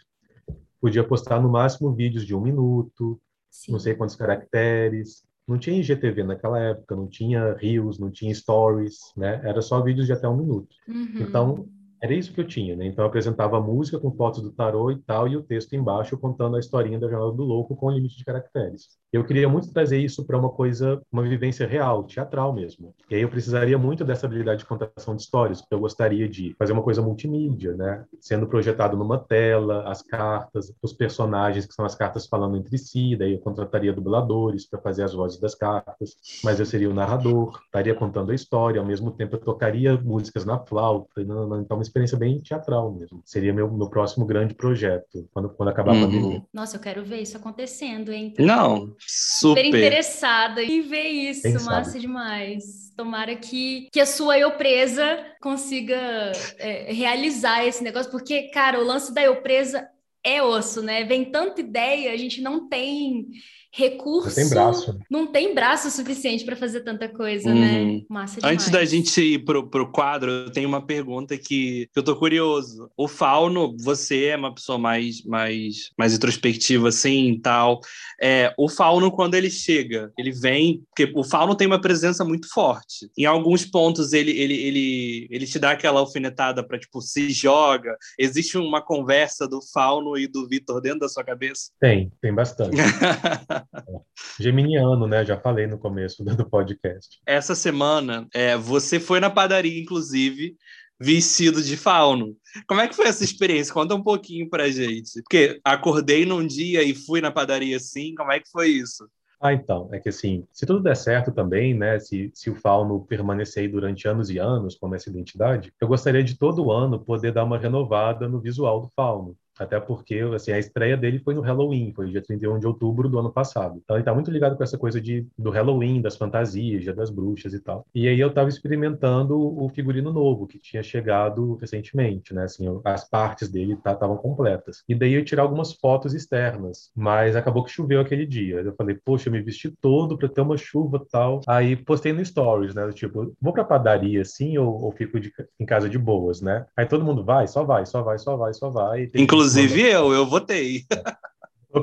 Podia postar no máximo vídeos de um minuto, Sim. não sei quantos caracteres. Não tinha IGTV naquela época, não tinha Reels, não tinha Stories, né? Era só vídeos de até um minuto. Uhum. Então, era isso que eu tinha, né? Então, eu apresentava a música com fotos do tarô e tal, e o texto embaixo contando a historinha da Jornada do Louco com limite de caracteres. Eu queria muito trazer isso para uma coisa, uma vivência real, teatral mesmo. E aí eu precisaria muito dessa habilidade de contação de histórias, porque eu gostaria de fazer uma coisa multimídia, né? Sendo projetado numa tela, as cartas, os personagens, que são as cartas falando entre si, daí eu contrataria dubladores para fazer as vozes das cartas, mas eu seria o narrador, estaria contando a história, ao mesmo tempo eu tocaria músicas na flauta, então uma experiência bem teatral mesmo. Seria meu, meu próximo grande projeto, quando, quando acabar a Uhum. pandemia. Nossa, eu quero ver isso acontecendo, hein? Não, super super. interessada em ver isso, Quem massa sabe? demais. Tomara que, que a sua eu presa consiga é, realizar esse negócio, porque, cara, o lance da eu presa é osso, né? Vem tanta ideia, a gente não tem recurso, Não tem braço. não tem braço suficiente para fazer tanta coisa, Uhum. né? Massa demais. Antes da gente ir pro, pro quadro, eu tenho uma pergunta que, que eu tô curioso. O Fauno, você é uma pessoa mais, mais, mais introspectiva, assim, e tal. É, o Fauno, quando ele chega, ele vem... Porque o Fauno tem uma presença muito forte. Em alguns pontos, ele, ele, ele, ele te dá aquela alfinetada pra, tipo, se joga. Existe uma conversa do Fauno e do Vitor dentro da sua cabeça? Tem, tem bastante. Geminiano, né? Já falei no começo do podcast. Essa semana, é, você foi na padaria, inclusive, vestido de fauno. Como é que foi essa experiência? Conta um pouquinho pra gente. Porque acordei num dia e fui na padaria assim, como é que foi isso? Ah, então, é que assim, se tudo der certo também, né, se, se o Fauno permanecer aí durante anos e anos com essa identidade, eu gostaria de todo ano poder dar uma renovada no visual do Fauno. Até porque, assim, a estreia dele foi no Halloween, foi dia 31 de outubro do ano passado. Então ele tá muito ligado com essa coisa de, do Halloween, das fantasias, das bruxas e tal. E aí eu tava experimentando o figurino novo, que tinha chegado recentemente, né? Assim, as partes dele estavam tá, completas. E daí eu tirar algumas fotos externas, mas acabou que choveu aquele dia. Eu falei, poxa, eu me vesti todo para ter uma chuva tal. Aí postei no Stories, né? Tipo, vou pra padaria assim ou, ou fico de, em casa de boas, né? Aí todo mundo vai, só vai, só vai, só vai, só vai. Inclusive, Inclusive eu, eu votei.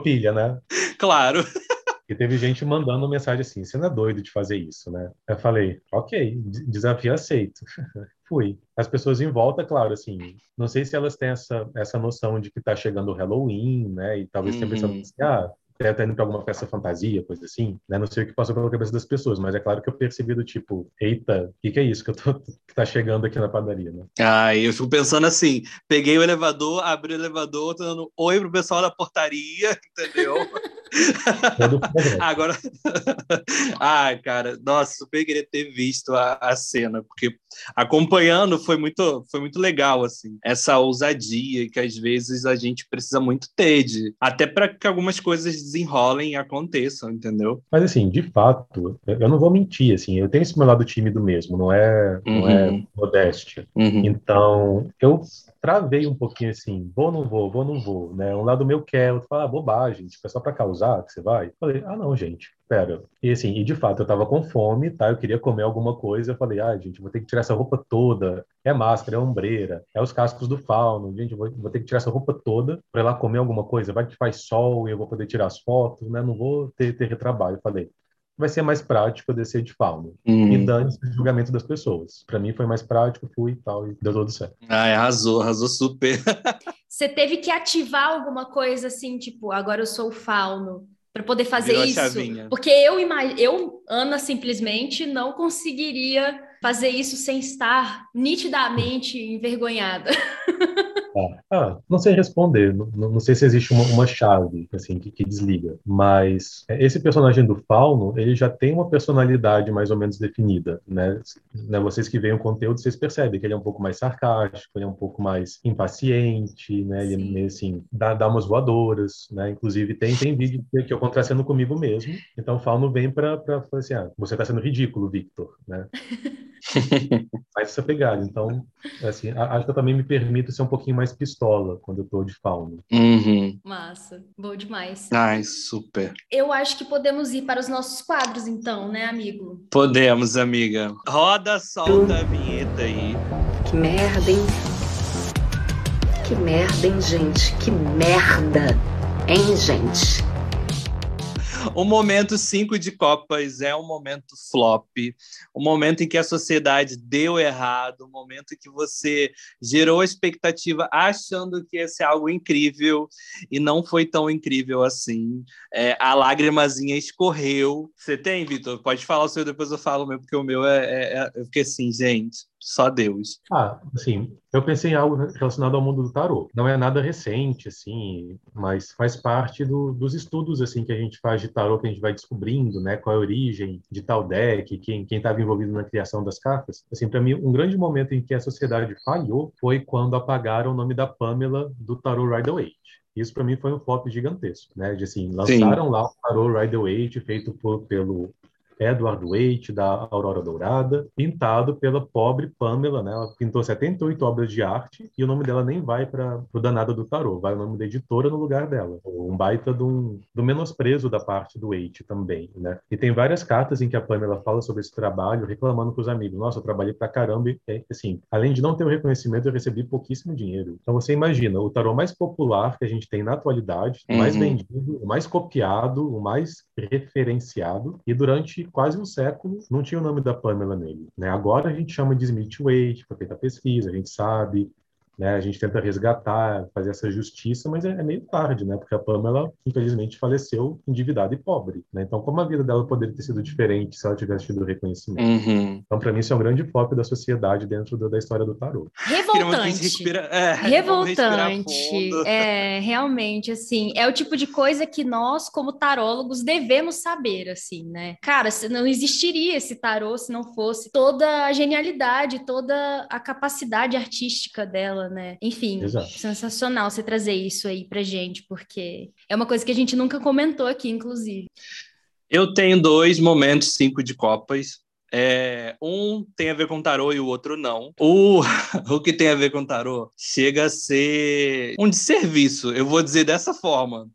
Pilha, né? Claro. E teve gente mandando mensagem assim: você não é doido de fazer isso, né? Eu falei: ok, desafio aceito. Fui. As pessoas em volta, claro, assim, não sei se elas têm essa, essa noção de que tá chegando o Halloween, né? E talvez uhum. tenham pensado assim: ah, até tá indo para alguma festa fantasia, coisa assim, né? Não sei o que passou pela cabeça das pessoas, mas é claro que eu percebi do tipo, eita, o que, que, é isso que eu tô que tá chegando aqui na padaria, né? Ah, eu fico pensando assim, peguei o elevador, abri o elevador, tô dando oi pro pessoal da portaria, entendeu? Agora, ai, cara, nossa, super queria ter visto a, a cena, porque acompanhando foi muito, foi muito legal, assim, essa ousadia que às vezes a gente precisa muito ter, de, até para que algumas coisas desenrolem e aconteçam, entendeu? Mas assim, de fato, eu não vou mentir, assim, eu tenho esse meu lado tímido mesmo, não é, uhum. não é uhum. modéstia. Uhum. Então, eu travei um pouquinho assim, vou, não vou, vou, não vou, né? Um lado meu quer, outro fala, ah, bobagem, tipo, é só para causar que você vai. falei, ah, não, gente, pera. E assim, e de fato, eu tava com fome, tá? Eu queria comer alguma coisa, eu falei, ah, gente, vou ter que tirar essa roupa toda, é máscara, é ombreira, é os cascos do fauno, gente, vou, vou ter que tirar essa roupa toda para ir lá comer alguma coisa, vai que faz sol e eu vou poder tirar as fotos, né? Não vou ter, ter retrabalho. Falei, vai ser mais prático descer de fauna. Uhum. E dane o julgamento das pessoas. Para mim foi mais prático, fui e tal, e deu tudo certo. Ah, arrasou, arrasou super. Você teve que ativar alguma coisa assim, tipo, agora eu sou o fauno, para poder fazer Virou isso? Porque eu, eu, Ana, simplesmente não conseguiria fazer isso sem estar nitidamente envergonhada. Ah, não sei responder, não, não sei se existe uma, uma chave assim que, que, desliga, mas é, esse personagem do Fauno, ele já tem uma personalidade mais ou menos definida, né? né? Vocês que veem o conteúdo, vocês percebem que ele é um pouco mais sarcástico, ele é um pouco mais impaciente, né? Ele é meio assim, dá, dá umas voadoras, né? Inclusive tem, tem vídeo que, que eu contracendo comigo mesmo, então o Fauno vem para falar assim, ah, você está sendo ridículo, Victor, né? Faz essa pegada. Então, assim, acho que eu também me permito ser um pouquinho mais pistola quando eu tô de fauna. Uhum. Massa. Bom demais. Ai, super. Eu acho que podemos ir para os nossos quadros, então, né, amigo? Podemos, amiga. Roda, solta a vinheta aí. Que merda, hein? Que merda, hein, gente? Que merda, hein, gente? O momento 5 de Copas é um momento flop, um momento em que a sociedade deu errado, um momento em que você gerou expectativa achando que ia ser algo incrível e não foi tão incrível assim. É, a lágrimazinha escorreu. Você tem, Vitor? Pode falar o seu, depois eu falo o meu, porque o meu é, é, é. Eu fiquei assim, gente só Deus. Ah, assim, eu pensei em algo relacionado ao mundo do tarô. Não é nada recente, assim, mas faz parte do, dos estudos, assim, que a gente faz de tarô, que a gente vai descobrindo, né, qual é a origem de tal deck, quem estava envolvido na criação das cartas. Assim, para mim, um grande momento em que a sociedade falhou foi quando apagaram o nome da Pamela do tarô Rider-Waite. Isso para mim foi um flop gigantesco, né? De assim, lançaram Sim. lá o tarô Rider-Waite feito por, pelo Edward Waite, da Aurora Dourada, pintado pela pobre Pamela, né? Ela pintou 78 obras de arte e o nome dela nem vai para o danado do tarô, vai o nome da editora no lugar dela. Um baita do, do menosprezo da parte do Waite também, né? E tem várias cartas em que a Pamela fala sobre esse trabalho, reclamando com os amigos. Nossa, eu trabalhei pra caramba e, assim, além de não ter o reconhecimento, eu recebi pouquíssimo dinheiro. Então você imagina, o tarô mais popular que a gente tem na atualidade, o mais uhum. vendido, o mais copiado, o mais referenciado, e durante quase um século não tinha o nome da Pamela nele. Né? Agora a gente chama de Smith Waite, foi feita pesquisa, a gente sabe, né? A gente tenta resgatar, fazer essa justiça, mas é, é meio tarde, né? Porque a Pamela, infelizmente, faleceu endividada e pobre, né? Então, como a vida dela poderia ter sido diferente se ela tivesse tido reconhecimento? Uhum. Então, para mim, isso é um grande foco da sociedade dentro do, da história do tarô. Revoltante. Respira... É, Revoltante. É, realmente, assim, é o tipo de coisa que nós, como tarólogos, devemos saber, assim, né? Cara, não existiria esse tarô se não fosse toda a genialidade, toda a capacidade artística dela, né? Enfim, Exato. sensacional você trazer isso aí pra gente, porque é uma coisa que a gente nunca comentou aqui, inclusive. Eu tenho dois momentos cinco de copas. É, um tem a ver com tarô e o outro não. O, o que tem a ver com tarô chega a ser um desserviço, eu vou dizer dessa forma.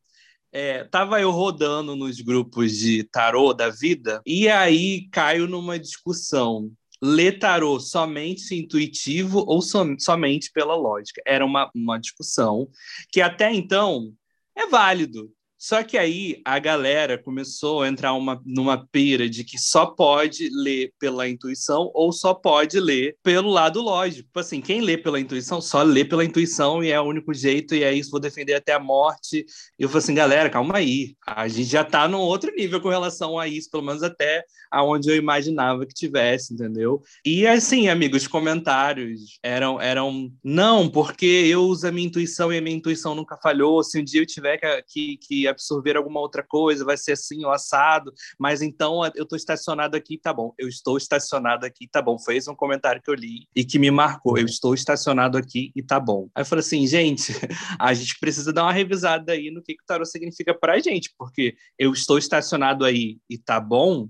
É, tava eu rodando nos grupos de tarô da vida e aí caio numa discussão. Ler tarô somente intuitivo ou som, somente pela lógica? Era uma, uma discussão que até então é válido. Só que aí a galera começou a entrar uma, numa pira de que só pode ler pela intuição ou só pode ler pelo lado lógico. Tipo assim, quem lê pela intuição, só lê pela intuição e é o único jeito, e é isso, vou defender até a morte. E eu falei assim, galera, calma aí. A gente já tá num outro nível com relação a isso, pelo menos até aonde eu imaginava que tivesse, entendeu? E assim, amigos, comentários eram, eram não, porque eu uso a minha intuição e a minha intuição nunca falhou. Se um dia eu tiver que, que, que absorver alguma outra coisa, vai ser assim ou assado, mas então eu estou estacionado aqui, tá bom. Eu estou estacionado aqui, tá bom. Foi um comentário que eu li e que me marcou. Eu estou estacionado aqui e tá bom. Aí eu falei assim, gente, a gente precisa dar uma revisada aí no que, que o tarô significa pra gente, porque eu estou estacionado aí e tá bom,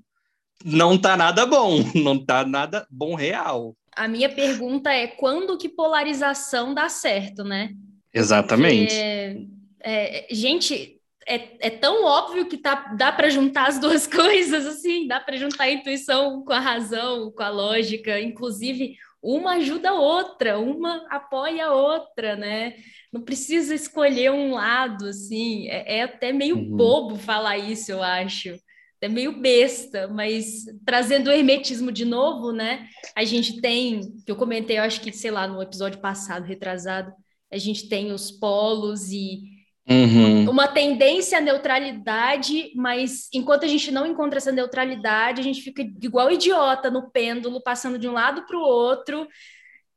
não tá nada bom, não tá nada bom real. A minha pergunta é quando que polarização dá certo, né? Exatamente. Porque, é, gente, é, é, tão óbvio que tá, dá para juntar as duas coisas, assim, dá para juntar a intuição com a razão, com a lógica, inclusive uma ajuda a outra, uma apoia a outra, né? Não precisa escolher um lado, assim, é, é até meio uhum. bobo falar isso, eu acho. É meio besta, mas trazendo o hermetismo de novo, né? A gente tem, que eu comentei, eu acho que, sei lá, no episódio passado, retrasado, a gente tem os polos e Uhum. Uma tendência à neutralidade, mas enquanto a gente não encontra essa neutralidade, a gente fica igual idiota no pêndulo, passando de um lado para o outro,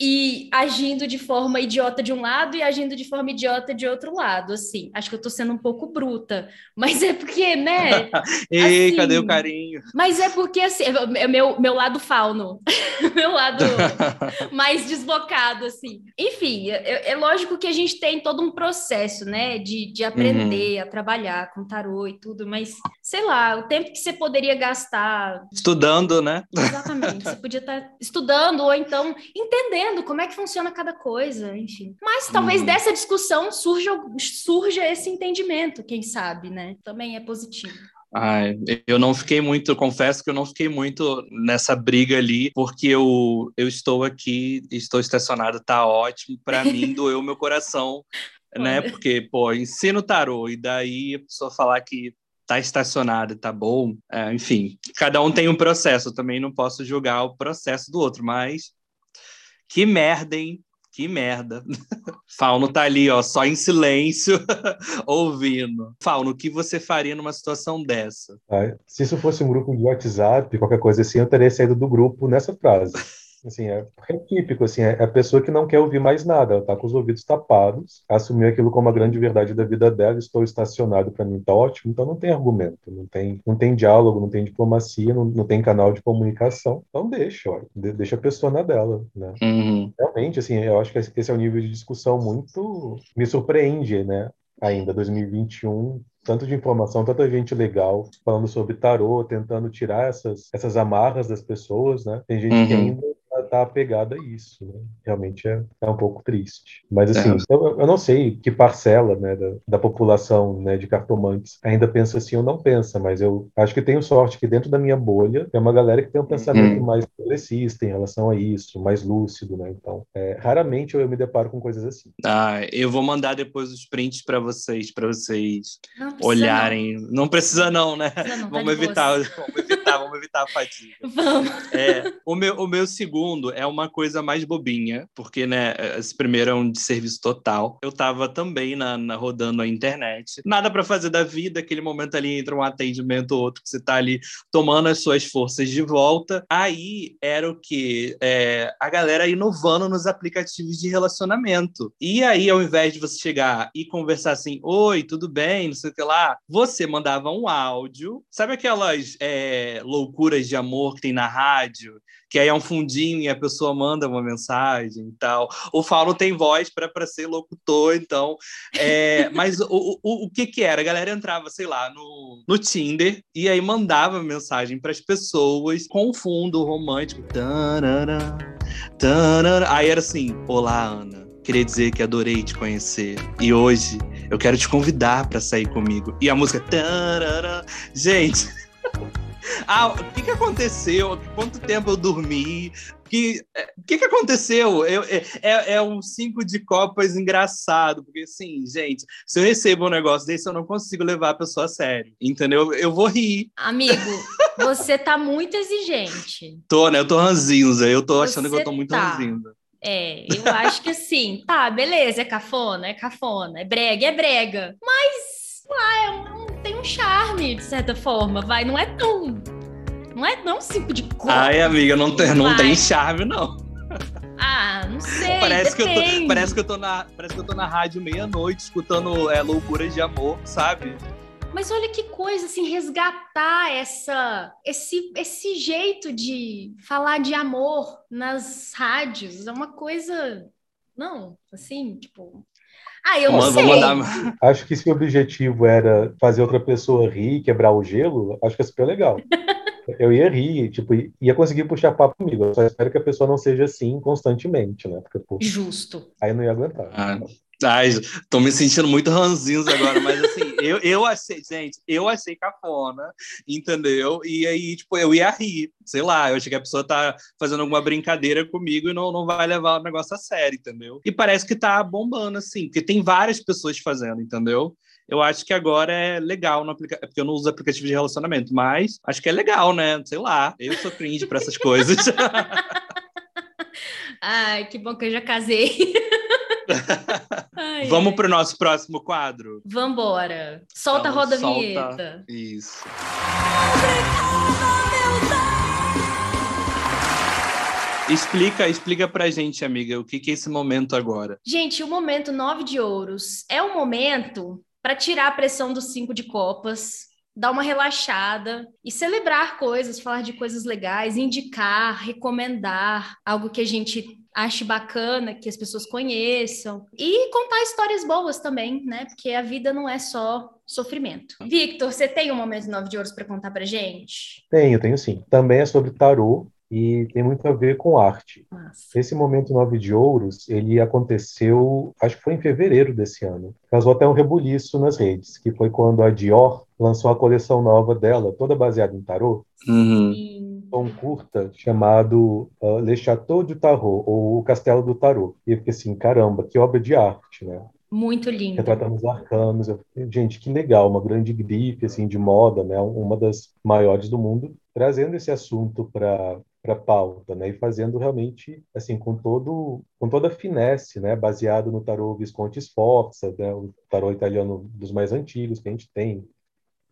e agindo de forma idiota de um lado e agindo de forma idiota de outro lado, assim. Acho que eu tô sendo um pouco bruta, mas é porque, né? Ei, assim, cadê o carinho? Mas é porque, assim, é, é meu, meu lado fauno, meu lado mais desbocado, assim. Enfim, é, é, lógico que a gente tem todo um processo, né, de, de aprender uhum. a trabalhar com tarô e tudo, mas, sei lá, o tempo que você poderia gastar... Estudando, né? Exatamente, você podia estar estudando ou então entendendo entendendo como é que funciona cada coisa, enfim. Mas talvez uhum. dessa discussão surja, surja esse entendimento, quem sabe, né? Também é positivo. Ai, eu não fiquei muito, confesso que eu não fiquei muito nessa briga ali, porque eu, eu estou aqui, estou estacionado, tá ótimo. Para mim, doeu meu coração, né? Porque, pô, ensino tarô, e daí a pessoa falar que tá estacionado, tá bom, é, enfim, cada um tem um processo, eu também não posso julgar o processo do outro, mas que merda, hein? Que merda. Fauno tá ali, ó, só em silêncio, ouvindo. Fauno, o que você faria numa situação dessa? Ah, se isso fosse um grupo de WhatsApp, qualquer coisa assim, eu teria saído do grupo nessa frase. Assim, é, é típico, assim, é, é a pessoa que não quer ouvir mais nada, ela tá com os ouvidos tapados, assumiu aquilo como a grande verdade da vida dela, estou estacionado, para mim tá ótimo, então não tem argumento, não tem, não tem diálogo, não tem diplomacia, não, não tem canal de comunicação, então deixa, ó, deixa a pessoa na dela, né? Uhum. Realmente, assim, eu acho que esse é um nível de discussão muito, me surpreende, né? Ainda 2021, tanto de informação, tanta gente legal falando sobre tarô, tentando tirar essas, essas amarras das pessoas, né? Tem gente uhum. que ainda tá apegada a isso, né? Realmente é, é um pouco triste. Mas assim, é. eu, eu não sei que parcela né, da, da população né, de cartomantes ainda pensa assim ou não pensa, mas eu acho que tenho sorte que dentro da minha bolha tem uma galera que tem um pensamento uhum. mais progressista em relação a isso, mais lúcido, né? Então, é, raramente eu, eu me deparo com coisas assim. Ah, eu vou mandar depois os prints para vocês, para vocês não olharem. Não. não. precisa não, né? Não, tá vamos, evitar, vamos evitar evitar, vamos evitar a fadiga. Vamos. É, o, meu, o meu segundo é uma coisa mais bobinha, porque, né, esse primeiro é um de serviço total. Eu tava também na, na rodando a internet. Nada para fazer da vida, aquele momento ali entre um atendimento ou outro, que você tá ali tomando as suas forças de volta. Aí era o que? É, a galera inovando nos aplicativos de relacionamento. E aí, ao invés de você chegar e conversar assim, oi, tudo bem, não sei o que lá, você mandava um áudio. Sabe aquelas é, loucuras de amor que tem na rádio? Que aí é um fundinho e a pessoa manda uma mensagem e tal. O Fauno tem voz para ser locutor, então. É, mas o, o, o que que era? A galera entrava, sei lá, no, no Tinder e aí mandava mensagem para as pessoas com fundo romântico. Tarará, tarará. Aí era assim: Olá, Ana. Queria dizer que adorei te conhecer. E hoje eu quero te convidar para sair comigo. E a música. Tarará. Gente. Ah, o que, que aconteceu? Quanto tempo eu dormi? que o que, que aconteceu? Eu, é, é, é um cinco de copas engraçado, porque assim, gente, se eu recebo um negócio desse, eu não consigo levar a pessoa a sério, entendeu? Eu vou rir. Amigo, você tá muito exigente. Tô, né? Eu tô ranzinza, eu tô você achando que eu tô muito tá. ranzinza. É, eu acho que assim, tá, beleza, é cafona, é cafona, é brega, é brega, mas lá é um, tem um charme, de certa forma, vai, não é tão não é não cinco de cor. Ai, amiga, não tem, não tem chave, não. Ah, não sei. Parece depende. que, eu tô, parece, que eu tô na, parece que eu tô na rádio meia-noite escutando é, loucuras de amor, sabe? Mas olha que coisa, assim, resgatar essa, esse, esse jeito de falar de amor nas rádios é uma coisa. Não, assim, tipo. Ah, eu não sei. Mandar... Acho que se o objetivo era fazer outra pessoa rir, quebrar o gelo, acho que é super legal. eu ia rir, tipo, ia conseguir puxar papo comigo. Eu só espero que a pessoa não seja assim constantemente, né? Porque, pô, Justo. Aí eu não ia aguentar. Ah, ai, tô me sentindo muito ranzinhos agora, mas assim, eu, eu achei, gente, eu achei cafona, entendeu? E aí, tipo, eu ia rir, sei lá, eu achei que a pessoa tá fazendo alguma brincadeira comigo e não, não vai levar o negócio a sério, entendeu? E parece que tá bombando, assim, porque tem várias pessoas fazendo, entendeu? eu acho que agora é legal no aplicativo, é porque eu não uso aplicativo de relacionamento, mas acho que é legal, né? Sei lá, eu sou cringe para essas coisas. Ai, que bom que eu já casei. ai, Vamos para o nosso próximo quadro? Vambora. Solta então, a roda solta... vinheta. Isso. Explica, explica pra gente, amiga, o que, que é esse momento agora? Gente, o momento nove de ouros é um momento para tirar a pressão dos cinco de copas, dar uma relaxada e celebrar coisas, falar de coisas legais, indicar, recomendar algo que a gente ache bacana, que as pessoas conheçam e contar histórias boas também, né? Porque a vida não é só sofrimento. Victor, você tem um momento nove de ouros para contar para gente? Tenho, tenho sim. Também é sobre tarô e tem muito a ver com arte. Nossa. Esse momento Nove de Ouros, ele aconteceu, acho que foi em fevereiro desse ano. Causou até um rebuliço nas redes, que foi quando a Dior lançou a coleção nova dela, toda baseada em tarô. Uhum. Um curta chamado uh, Le Chateau du Tarot, ou O Castelo do Tarot. E eu fiquei assim, caramba, que obra de arte, né? Muito lindo. Retratando os arcanos. Gente, que legal, uma grande grife assim, de moda, né? uma das maiores do mundo, trazendo esse assunto para para pauta, né? E fazendo realmente assim com todo com toda a finesse, né? Baseado no tarô Visconti Sforza, né? O tarô italiano dos mais antigos que a gente tem,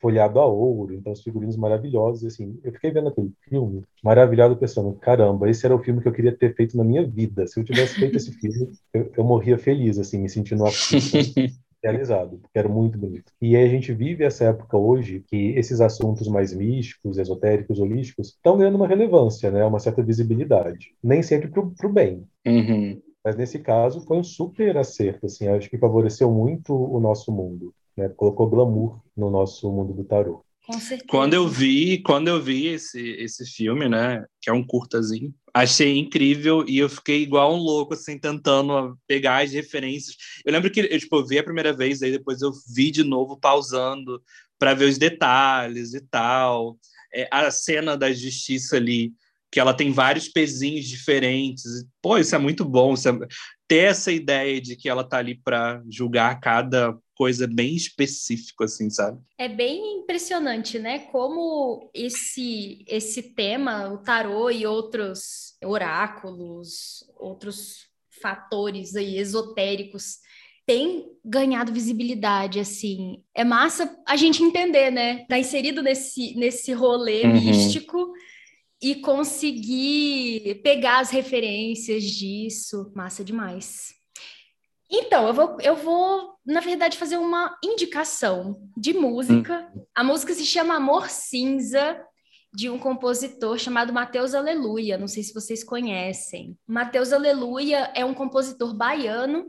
folhado a ouro, então os figurinos maravilhosos, assim. Eu fiquei vendo aquele filme, maravilhado pensando, caramba, esse era o filme que eu queria ter feito na minha vida. Se eu tivesse feito esse filme, eu, eu morria feliz, assim, me sentindo realizado, porque era muito bonito. E aí a gente vive essa época hoje que esses assuntos mais místicos, esotéricos, holísticos, estão ganhando uma relevância, né? Uma certa visibilidade. Nem sempre para o bem. Uhum. Mas nesse caso foi um super acerto, assim, acho que favoreceu muito o nosso mundo, né? Colocou glamour no nosso mundo do tarô. Com certeza. Quando eu vi, quando eu vi esse, esse filme, né, que é um curtazinho, achei incrível e eu fiquei igual um louco, assim, tentando pegar as referências. Eu lembro que eu, tipo, eu vi a primeira vez, aí depois eu vi de novo, pausando, para ver os detalhes e tal. É, a cena da justiça ali, que ela tem vários pezinhos diferentes. Pô, isso é muito bom. É... Ter essa ideia de que ela tá ali para julgar cada coisa bem específica, assim, sabe? É bem impressionante, né? Como esse, esse tema, o tarô e outros oráculos, outros fatores aí esotéricos tem ganhado visibilidade, assim. É massa a gente entender, né? Tá inserido nesse, nesse rolê uhum. místico e conseguir pegar as referências disso. Massa demais. Então, eu vou, eu vou, na verdade, fazer uma indicação de música. Hum. A música se chama Amor Cinza, de um compositor chamado Mateus Aleluia. Não sei se vocês conhecem. Mateus Aleluia é um compositor baiano.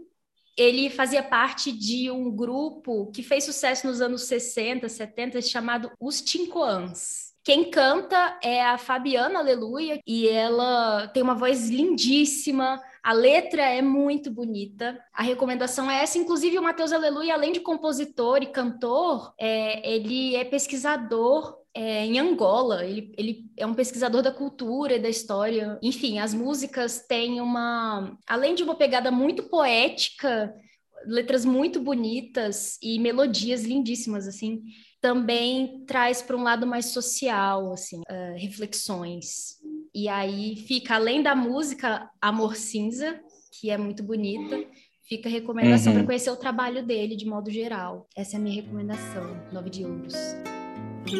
Ele fazia parte de um grupo que fez sucesso nos anos 60, 70, chamado Os Tincoãs. Quem canta é a Fabiana Aleluia e ela tem uma voz lindíssima. A letra é muito bonita. A recomendação é essa. Inclusive, o Matheus Aleluia, além de compositor e cantor, é, ele é pesquisador é, em Angola. Ele, ele é um pesquisador da cultura e da história. Enfim, as músicas têm uma. Além de uma pegada muito poética, letras muito bonitas e melodias lindíssimas, assim também traz para um lado mais social, assim, uh, reflexões. E aí fica, além da música Amor Cinza, que é muito bonita, fica a recomendação uhum. para conhecer o trabalho dele de modo geral. Essa é a minha recomendação, Nove de Ouros.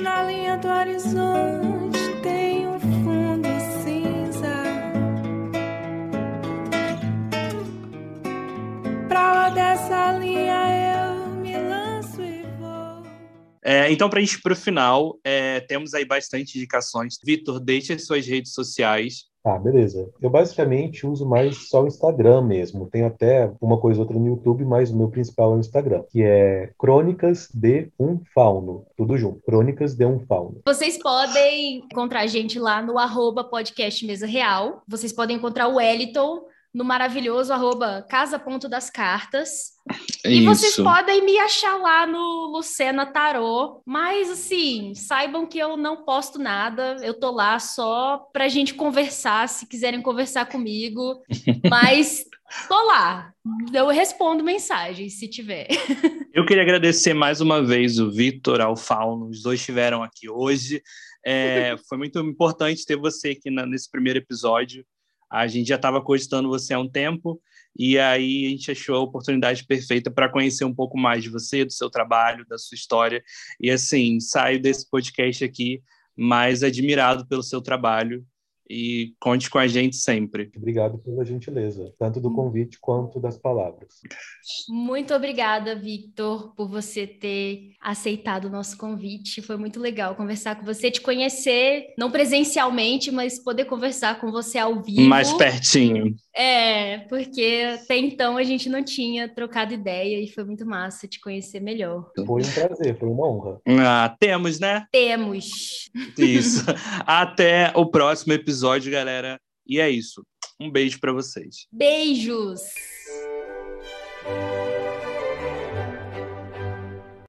Na linha do horizonte tem um fundo cinza. Pra lá dessa linha É, então, para a gente ir para o final, é, temos aí bastante indicações. Vitor, deixe as suas redes sociais. Ah, beleza. Eu basicamente uso mais só o Instagram mesmo. Tem até uma coisa outra no YouTube, mas o meu principal é o Instagram, que é Crônicas de um Fauno. Tudo junto. Crônicas de um Fauno. Vocês podem encontrar a gente lá no arroba podcast Mesa Real. Vocês podem encontrar o Wellington no maravilhoso arroba casa ponto das cartas. E Isso. vocês podem me achar lá no Lucena Tarô, mas assim, saibam que eu não posto nada, eu tô lá só pra gente conversar, se quiserem conversar comigo, mas tô lá, eu respondo mensagens se tiver. Eu queria agradecer mais uma vez o Vitor, ao Fauno, os dois estiveram aqui hoje. É, foi muito importante ter você aqui na, nesse primeiro episódio. A gente já estava cogitando você há um tempo, e aí a gente achou a oportunidade perfeita para conhecer um pouco mais de você, do seu trabalho, da sua história. E assim, saio desse podcast aqui mais admirado pelo seu trabalho e conte com a gente sempre. Obrigado pela gentileza, tanto do convite quanto das palavras. Muito obrigada, Victor, por você ter aceitado o nosso convite. Foi muito legal conversar com você, te conhecer, não presencialmente, mas poder conversar com você ao vivo. Mais pertinho. É, porque até então a gente não tinha trocado ideia e foi muito massa te conhecer melhor. Foi um prazer, foi uma honra. Ah, temos, né? Temos. Isso. Até o próximo episódio, galera. E é isso. Um beijo para vocês. Beijos.